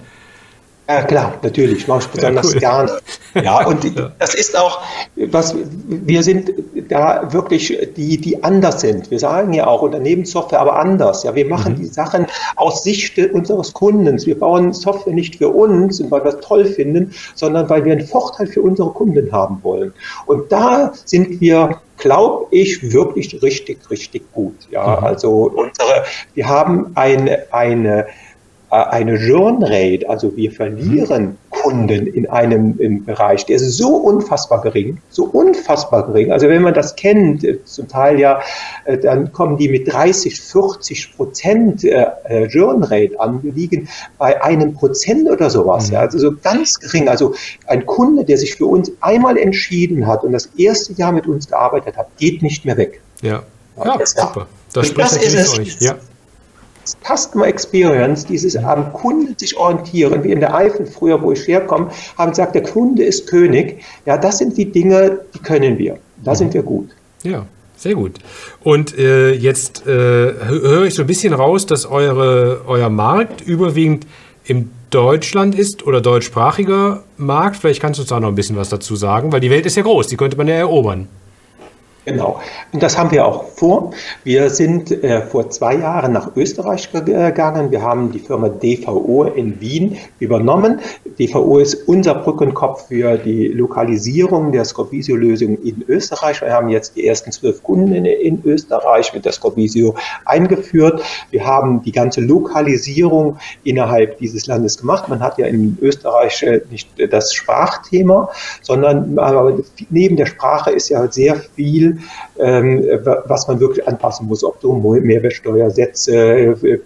Ja, klar, natürlich, mache ich besonders ja, cool. gerne. Ja, und ja. das ist auch, was wir sind da wirklich die, die anders sind. Wir sagen ja auch Unternehmenssoftware, aber anders. Ja, wir machen mhm. die Sachen aus Sicht unseres Kundens. Wir bauen Software nicht für uns und weil wir es toll finden, sondern weil wir einen Vorteil für unsere Kunden haben wollen. Und da sind wir glaube ich, wirklich richtig, richtig gut. Ja, mhm. also unsere, wir haben eine, eine eine Churn Rate, also wir verlieren Kunden in einem Bereich, der ist so unfassbar gering, so unfassbar gering. Also wenn man das kennt, äh, zum Teil ja, äh, dann kommen die mit 30, 40 Prozent Churn Rate an. Wir liegen bei einem Prozent oder sowas. Mhm. Ja, also so ganz gering. Also ein Kunde, der sich für uns einmal entschieden hat und das erste Jahr mit uns gearbeitet hat, geht nicht mehr weg. Ja, ja, ja super. Das, das ist es. Euch. Ja. Customer Experience, dieses am Kunden sich orientieren, wie in der Eifel früher, wo ich herkomme, haben gesagt, der Kunde ist König. Ja, das sind die Dinge, die können wir. Da mhm. sind wir gut. Ja, sehr gut. Und äh, jetzt äh, höre ich so ein bisschen raus, dass eure, euer Markt überwiegend im Deutschland ist oder deutschsprachiger Markt. Vielleicht kannst du uns da noch ein bisschen was dazu sagen, weil die Welt ist ja groß, die könnte man ja erobern. Genau. Und das haben wir auch vor. Wir sind äh, vor zwei Jahren nach Österreich gegangen. Wir haben die Firma DVO in Wien übernommen. DVO ist unser Brückenkopf für die Lokalisierung der Scorpisio-Lösung in Österreich. Wir haben jetzt die ersten zwölf Kunden in, in Österreich mit der Scorpisio eingeführt. Wir haben die ganze Lokalisierung innerhalb dieses Landes gemacht. Man hat ja in Österreich äh, nicht das Sprachthema, sondern aber neben der Sprache ist ja sehr viel ähm, was man wirklich anpassen muss, ob du Mehrwertsteuersätze, äh,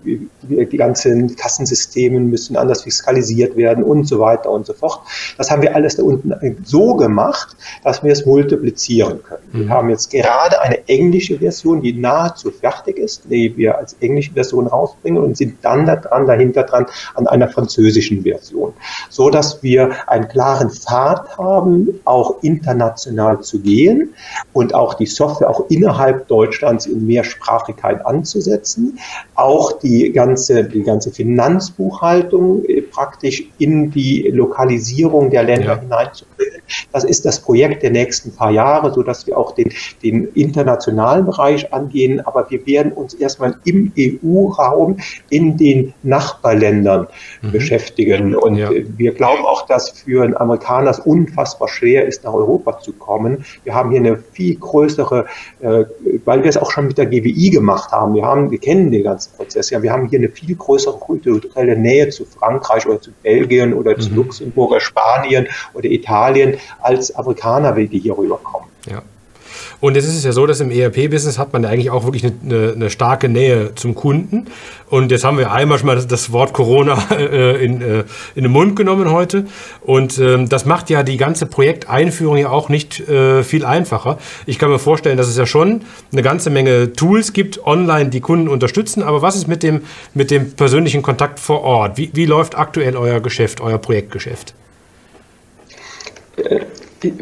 die ganzen Kassensysteme müssen anders fiskalisiert werden und so weiter und so fort. Das haben wir alles da unten so gemacht, dass wir es multiplizieren können. Mhm. Wir haben jetzt gerade eine englische Version, die nahezu fertig ist, die wir als englische Version rausbringen und sind dann da dran, dahinter dran an einer französischen Version, so dass wir einen klaren Pfad haben, auch international zu gehen und auch die Software auch innerhalb Deutschlands in Mehrsprachigkeit anzusetzen, auch die ganze, die ganze Finanzbuchhaltung äh, praktisch in die Lokalisierung der Länder ja. hineinzubringen. Das ist das Projekt der nächsten paar Jahre, so dass wir auch den, den internationalen Bereich angehen. Aber wir werden uns erstmal im EU-Raum in den Nachbarländern mhm. beschäftigen. Und ja. wir glauben auch, dass für einen Amerikaner es unfassbar schwer ist, nach Europa zu kommen. Wir haben hier eine viel größere, äh, weil wir es auch schon mit der GWI gemacht haben. Wir haben, wir kennen den ganzen Prozess. Ja, wir haben hier eine viel größere kulturelle Nähe zu Frankreich oder zu Belgien oder zu mhm. Luxemburg oder Spanien oder Italien als Amerikaner, die hier rüberkommen. Und es ist ja so, dass im ERP-Business hat man ja eigentlich auch wirklich eine, eine, starke Nähe zum Kunden. Und jetzt haben wir einmal schon mal das, Wort Corona äh, in, äh, in den Mund genommen heute. Und ähm, das macht ja die ganze Projekteinführung ja auch nicht äh, viel einfacher. Ich kann mir vorstellen, dass es ja schon eine ganze Menge Tools gibt, online, die Kunden unterstützen. Aber was ist mit dem, mit dem persönlichen Kontakt vor Ort? Wie, wie läuft aktuell euer Geschäft, euer Projektgeschäft?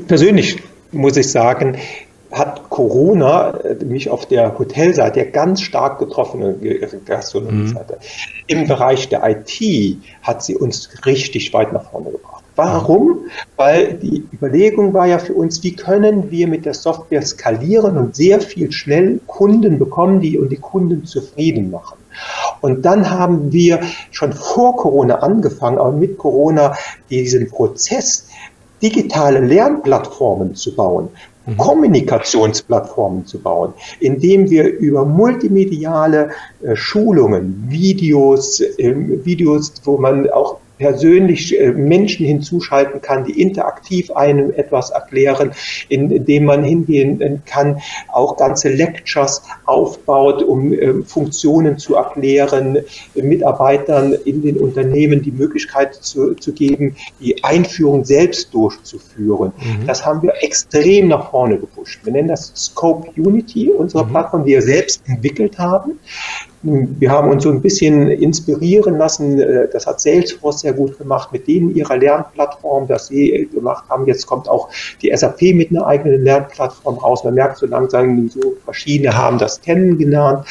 Persönlich muss ich sagen, hat Corona äh, mich auf der Hotelseite ganz stark getroffen, Gastronomie-Seite. Mhm. Im Bereich der IT hat sie uns richtig weit nach vorne gebracht. Warum? Weil die Überlegung war ja für uns, wie können wir mit der Software skalieren und sehr viel schnell Kunden bekommen, die und die Kunden zufrieden machen. Und dann haben wir schon vor Corona angefangen, aber mit Corona diesen Prozess digitale Lernplattformen zu bauen. Kommunikationsplattformen zu bauen, indem wir über multimediale äh, Schulungen, Videos, äh, Videos, wo man auch persönlich äh, Menschen hinzuschalten kann, die interaktiv einem etwas erklären, indem man hingehen kann, auch ganze Lectures aufbaut, um ähm, Funktionen zu erklären, Mitarbeitern in den Unternehmen die Möglichkeit zu, zu geben, die Einführung selbst durchzuführen. Mhm. Das haben wir extrem nach vorne gepusht. Wir nennen das Scope Unity, unsere mhm. Plattform, die wir selbst entwickelt haben. Wir haben uns so ein bisschen inspirieren lassen. Äh, das hat Salesforce sehr gut gemacht mit denen ihrer Lernplattform, das sie gemacht haben. Jetzt kommt auch die SAP mit einer eigenen Lernplattform raus. Man merkt so langsam, so verschiedene haben das kennengelernt.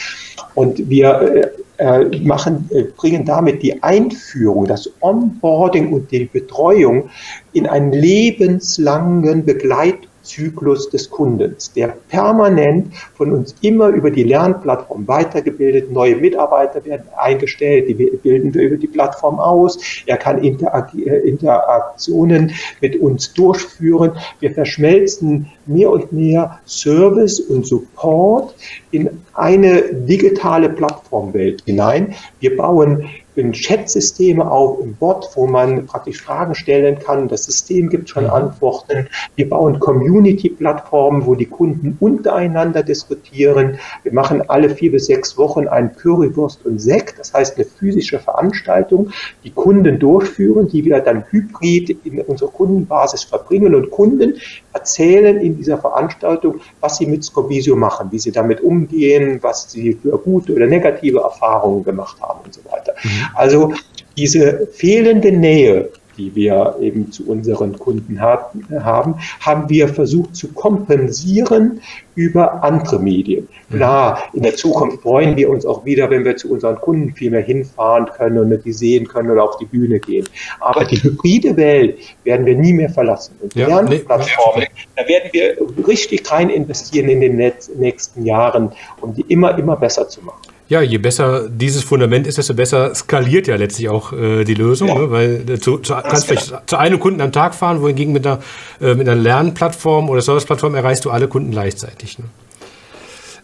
Und wir äh, äh, machen, bringen damit die Einführung, das Onboarding und die Betreuung in einen lebenslangen Begleit Zyklus des Kundens, der permanent von uns immer über die Lernplattform weitergebildet, neue Mitarbeiter werden eingestellt, die bilden wir über die Plattform aus, er kann äh, Interaktionen mit uns durchführen, wir verschmelzen mehr und mehr Service und Support in eine digitale Plattformwelt hinein. Wir bauen in Chat-Systeme auf, im Bot, wo man praktisch Fragen stellen kann. Das System gibt schon mhm. Antworten. Wir bauen Community-Plattformen, wo die Kunden untereinander diskutieren. Wir machen alle vier bis sechs Wochen ein Currywurst und Sekt, das heißt eine physische Veranstaltung, die Kunden durchführen, die wir dann hybrid in unserer Kundenbasis verbringen und Kunden erzählen in dieser Veranstaltung, was sie mit Scobisio machen, wie sie damit umgehen, was sie für gute oder negative Erfahrungen gemacht haben und so weiter. Mhm. Also diese fehlende Nähe, die wir eben zu unseren Kunden haben, haben wir versucht zu kompensieren über andere Medien. Mhm. Klar, in der Zukunft freuen wir uns auch wieder, wenn wir zu unseren Kunden viel mehr hinfahren können und die sehen können oder auf die Bühne gehen. Aber die hybride Welt werden wir nie mehr verlassen. Und ja, Lernplattformen, nee. da werden wir richtig rein investieren in den nächsten Jahren, um die immer, immer besser zu machen. Ja, je besser dieses Fundament ist, desto besser skaliert ja letztlich auch äh, die Lösung, ja. ne? weil äh, zu, zu, kannst vielleicht zu einem Kunden am Tag fahren, wohingegen mit einer, äh, mit einer Lernplattform oder Serviceplattform erreichst du alle Kunden gleichzeitig. Ne?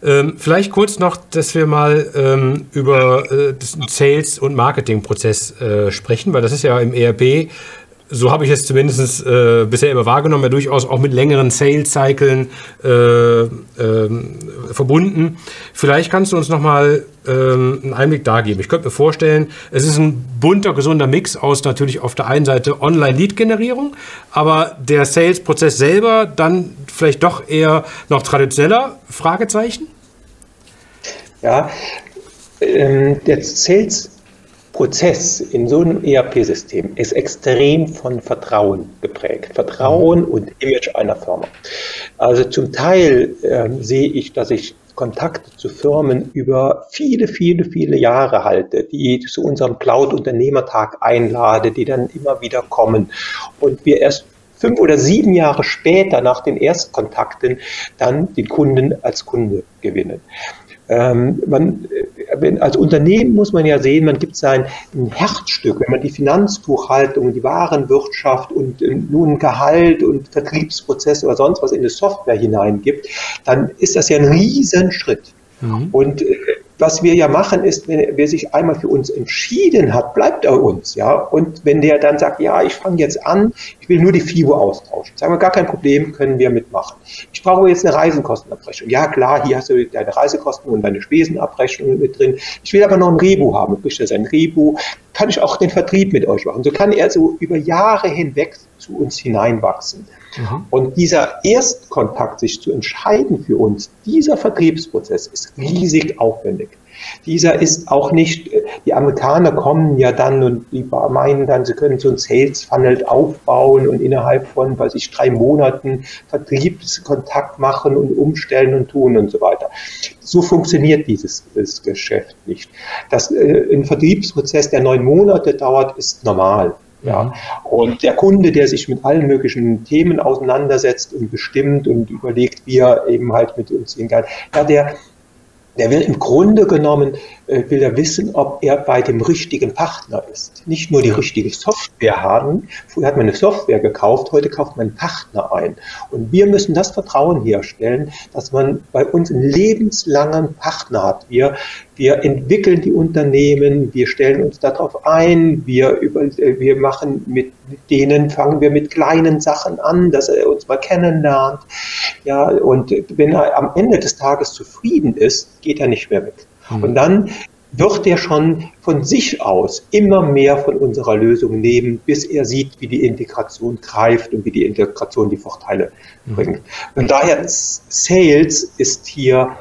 Ähm, vielleicht kurz noch, dass wir mal ähm, über äh, den Sales- und Marketingprozess äh, sprechen, weil das ist ja im ERP so habe ich es zumindest äh, bisher immer wahrgenommen, ja durchaus auch mit längeren Sales-Cyclen äh, äh, verbunden. Vielleicht kannst du uns nochmal ähm, einen Einblick da geben. Ich könnte mir vorstellen, es ist ein bunter, gesunder Mix aus natürlich auf der einen Seite Online-Lead-Generierung, aber der Sales-Prozess selber dann vielleicht doch eher noch traditioneller? Fragezeichen? Ja, ähm, der Sales Prozess in so einem ERP-System ist extrem von Vertrauen geprägt. Vertrauen mhm. und Image einer Firma. Also zum Teil äh, sehe ich, dass ich Kontakte zu Firmen über viele, viele, viele Jahre halte, die zu unserem Cloud-Unternehmertag einlade, die dann immer wieder kommen und wir erst fünf oder sieben Jahre später nach den Erstkontakten dann den Kunden als Kunde gewinnen. Ähm, man, äh, wenn, als Unternehmen muss man ja sehen, man gibt sein Herzstück, wenn man die Finanzbuchhaltung, die Warenwirtschaft und äh, nun Gehalt und Vertriebsprozesse oder sonst was in die Software hineingibt, dann ist das ja ein Riesenschritt. Mhm. Und äh, was wir ja machen, ist, wenn wer sich einmal für uns entschieden hat, bleibt er uns, ja. Und wenn der dann sagt, ja, ich fange jetzt an, ich will nur die FIBO austauschen, sagen wir, gar kein Problem, können wir mitmachen. Ich brauche jetzt eine Reisenkostenabrechnung. Ja, klar, hier hast du deine Reisekosten und deine Spesenabrechnung mit drin. Ich will aber noch ein Rebu haben. Bricht er sein Rebu, kann ich auch den Vertrieb mit euch machen. So kann er so über Jahre hinweg zu uns hineinwachsen. Mhm. Und dieser Erstkontakt, sich zu entscheiden für uns, dieser Vertriebsprozess ist riesig aufwendig. Dieser ist auch nicht, die Amerikaner kommen ja dann und die meinen dann, sie können so ein Sales Funnel aufbauen und innerhalb von, weiß ich, drei Monaten Vertriebskontakt machen und umstellen und tun und so weiter. So funktioniert dieses Geschäft nicht. Dass äh, ein Vertriebsprozess, der neun Monate dauert, ist normal. Ja, und der Kunde, der sich mit allen möglichen Themen auseinandersetzt und bestimmt und überlegt, wie er eben halt mit uns gehen kann, ja, der, der will im Grunde genommen will er wissen, ob er bei dem richtigen Partner ist. Nicht nur die richtige Software haben. Früher hat man eine Software gekauft, heute kauft man einen Partner ein. Und wir müssen das Vertrauen herstellen, dass man bei uns einen lebenslangen Partner hat. Wir, wir entwickeln die Unternehmen, wir stellen uns darauf ein, wir, über, äh, wir machen mit denen, fangen wir mit kleinen Sachen an, dass er uns mal kennenlernt. Ja, und wenn er am Ende des Tages zufrieden ist, geht er nicht mehr weg. Mhm. Und dann wird er schon von sich aus immer mehr von unserer Lösung nehmen, bis er sieht, wie die Integration greift und wie die Integration die Vorteile mhm. bringt. Und daher Sales ist hier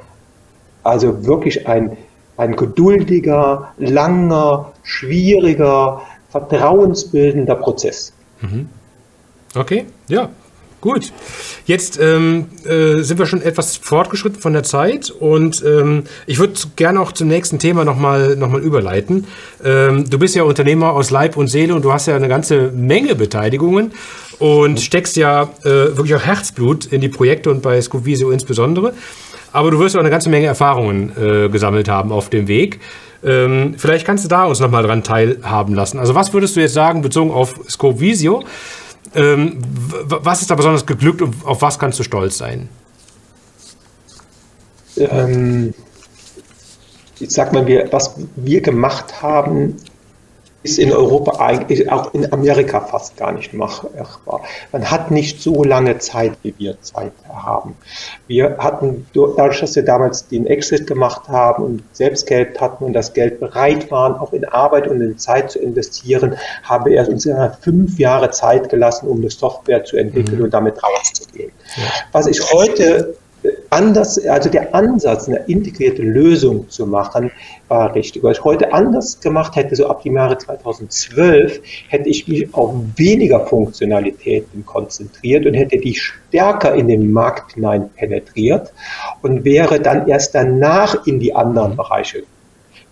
also wirklich ein, ein geduldiger, langer, schwieriger, vertrauensbildender Prozess. Mhm. Okay, ja, Gut, jetzt ähm, äh, sind wir schon etwas fortgeschritten von der Zeit und ähm, ich würde gerne auch zum nächsten Thema nochmal noch mal überleiten. Ähm, du bist ja Unternehmer aus Leib und Seele und du hast ja eine ganze Menge Beteiligungen und steckst ja äh, wirklich auch Herzblut in die Projekte und bei Scovisio insbesondere. Aber du wirst auch eine ganze Menge Erfahrungen äh, gesammelt haben auf dem Weg. Ähm, vielleicht kannst du da uns nochmal dran teilhaben lassen. Also was würdest du jetzt sagen, bezogen auf Scovisio? Ähm, was ist da besonders geglückt und auf was kannst du stolz sein? Ähm, ich sag mal, wir, was wir gemacht haben, ist in Europa eigentlich, auch in Amerika fast gar nicht machbar. Man hat nicht so lange Zeit, wie wir Zeit haben. Wir hatten, dadurch, dass wir damals den Exit gemacht haben und selbst Geld hatten und das Geld bereit waren, auch in Arbeit und in Zeit zu investieren, haben wir uns fünf Jahre Zeit gelassen, um eine Software zu entwickeln mhm. und damit rauszugehen. Ja. Was ich heute anders, also der Ansatz, eine integrierte Lösung zu machen, war richtig. Was ich heute anders gemacht hätte, so ab dem Jahre 2012, hätte ich mich auf weniger Funktionalitäten konzentriert und hätte die stärker in den Markt hinein penetriert und wäre dann erst danach in die anderen Bereiche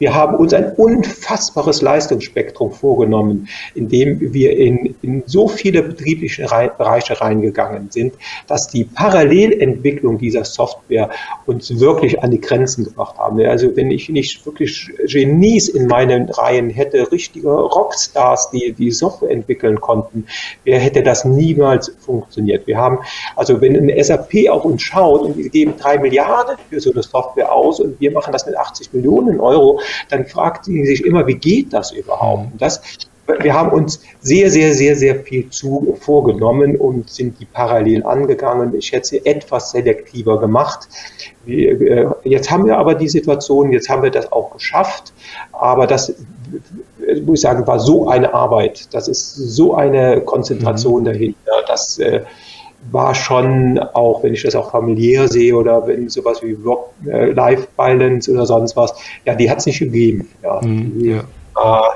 wir haben uns ein unfassbares Leistungsspektrum vorgenommen, indem wir in, in so viele betriebliche Bereiche reingegangen sind, dass die Parallelentwicklung dieser Software uns wirklich an die Grenzen gebracht haben. Also wenn ich nicht wirklich Genies in meinen Reihen hätte, richtige Rockstars, die die Software entwickeln konnten, wer hätte das niemals funktioniert. Wir haben, also wenn eine SAP auf uns schaut und wir geben drei Milliarden für so eine Software aus und wir machen das mit 80 Millionen Euro, dann fragt sie sich immer, wie geht das überhaupt? Und das, wir haben uns sehr, sehr, sehr, sehr viel zu vorgenommen und sind die parallel angegangen. Ich hätte sie etwas selektiver gemacht. Äh, jetzt haben wir aber die Situation, jetzt haben wir das auch geschafft, aber das äh, muss ich sagen, war so eine Arbeit, das ist so eine Konzentration mhm. dahinter, dass äh, war schon auch, wenn ich das auch familiär sehe oder wenn sowas wie äh, Life Balance oder sonst was, ja, die hat es nicht gegeben. Ja. Mhm, ja. Äh,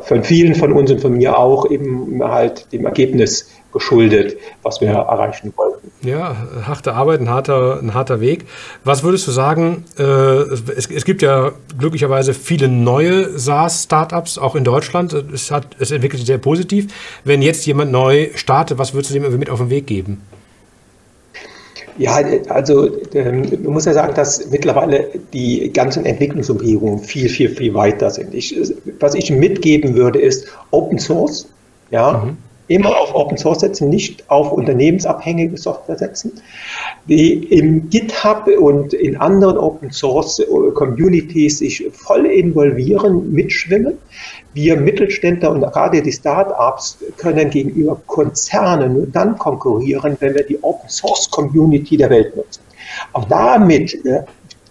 von vielen von uns und von mir auch eben halt dem Ergebnis geschuldet, was wir erreichen wollten. Ja, harte Arbeit, ein harter, ein harter Weg. Was würdest du sagen, äh, es, es, gibt ja glücklicherweise viele neue SaaS-Startups, auch in Deutschland. Es, hat, es entwickelt sich sehr positiv. Wenn jetzt jemand neu startet, was würdest du dem mit auf den Weg geben? Ja, also ähm, man muss ja sagen, dass mittlerweile die ganzen Entwicklungsumgebungen viel, viel, viel weiter sind. Ich, was ich mitgeben würde, ist Open Source. Ja, mhm immer auf Open Source setzen, nicht auf unternehmensabhängige Software setzen, die im GitHub und in anderen Open Source Communities sich voll involvieren, mitschwimmen. Wir Mittelständler und gerade die Startups können gegenüber Konzernen nur dann konkurrieren, wenn wir die Open Source Community der Welt nutzen. Auch damit äh,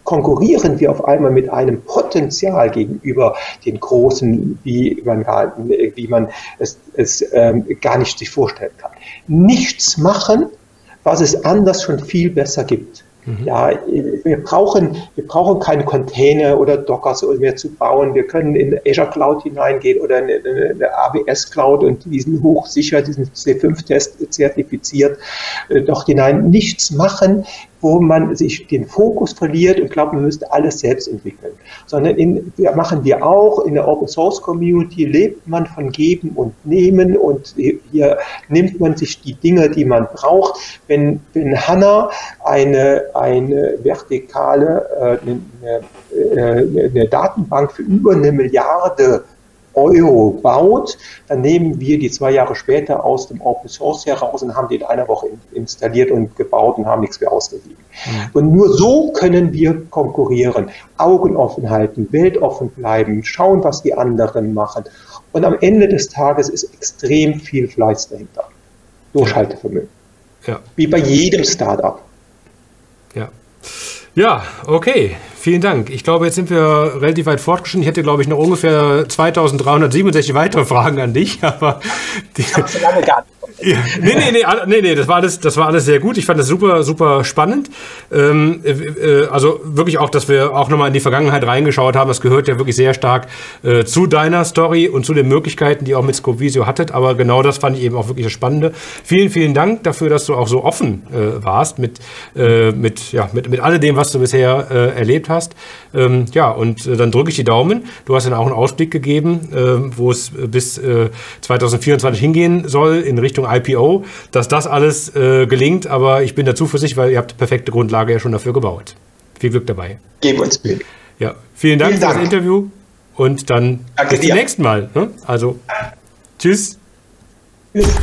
konkurrieren wir auf einmal mit einem Potenzial gegenüber den Großen, wie man, wie man es, es ähm, gar nicht sich vorstellen kann. Nichts machen, was es anders schon viel besser gibt. Mhm. Ja, wir brauchen, wir brauchen keine Container oder Dockers mehr zu bauen. Wir können in Azure Cloud hineingehen oder in eine AWS Cloud und diesen hochsicher, diesen C5-Test zertifiziert, äh, dort hinein nichts machen, wo man sich den Fokus verliert und glaubt, man müsste alles selbst entwickeln. Sondern in, wir machen wir auch in der Open Source Community, lebt man von Geben und Nehmen und hier nimmt man sich die Dinge, die man braucht. Wenn, wenn Hanna eine, eine vertikale, äh, eine, äh, eine Datenbank für über eine Milliarde Euro baut, dann nehmen wir die zwei Jahre später aus dem Open Source heraus und haben die in einer Woche installiert und gebaut und haben nichts mehr ausgegeben. Mhm. Und nur so können wir konkurrieren, Augen offen halten, weltoffen bleiben, schauen, was die anderen machen. Und am Ende des Tages ist extrem viel Fleiß dahinter. Durchhaltevermögen. Ja. Wie bei jedem Startup. Ja. Ja, okay. Vielen Dank. Ich glaube, jetzt sind wir relativ weit fortgeschritten. Ich hätte, glaube ich, noch ungefähr 2367 weitere Fragen an dich, aber die, so lange gar nicht. Ja, nee, nee, nee, nee, nee, das war alles, das war alles sehr gut. Ich fand das super, super spannend. Ähm, äh, also wirklich auch, dass wir auch nochmal in die Vergangenheit reingeschaut haben. Das gehört ja wirklich sehr stark äh, zu deiner Story und zu den Möglichkeiten, die ihr auch mit Scopvisio hattet. Aber genau das fand ich eben auch wirklich das Spannende. Vielen, vielen Dank dafür, dass du auch so offen äh, warst mit, äh, mit, ja, mit, mit alledem, was du bisher äh, erlebt hast. Ähm, ja, und äh, dann drücke ich die Daumen. Du hast dann auch einen Ausblick gegeben, äh, wo es bis äh, 2024 hingehen soll in Richtung IPO, dass das alles äh, gelingt. Aber ich bin da zuversichtlich, weil ihr habt perfekte Grundlage ja schon dafür gebaut. Viel Glück dabei. Geben uns Bild. Ja, vielen Dank vielen für Dank. das Interview und dann Danke bis zum nächsten Mal. Ne? Also, tschüss. tschüss.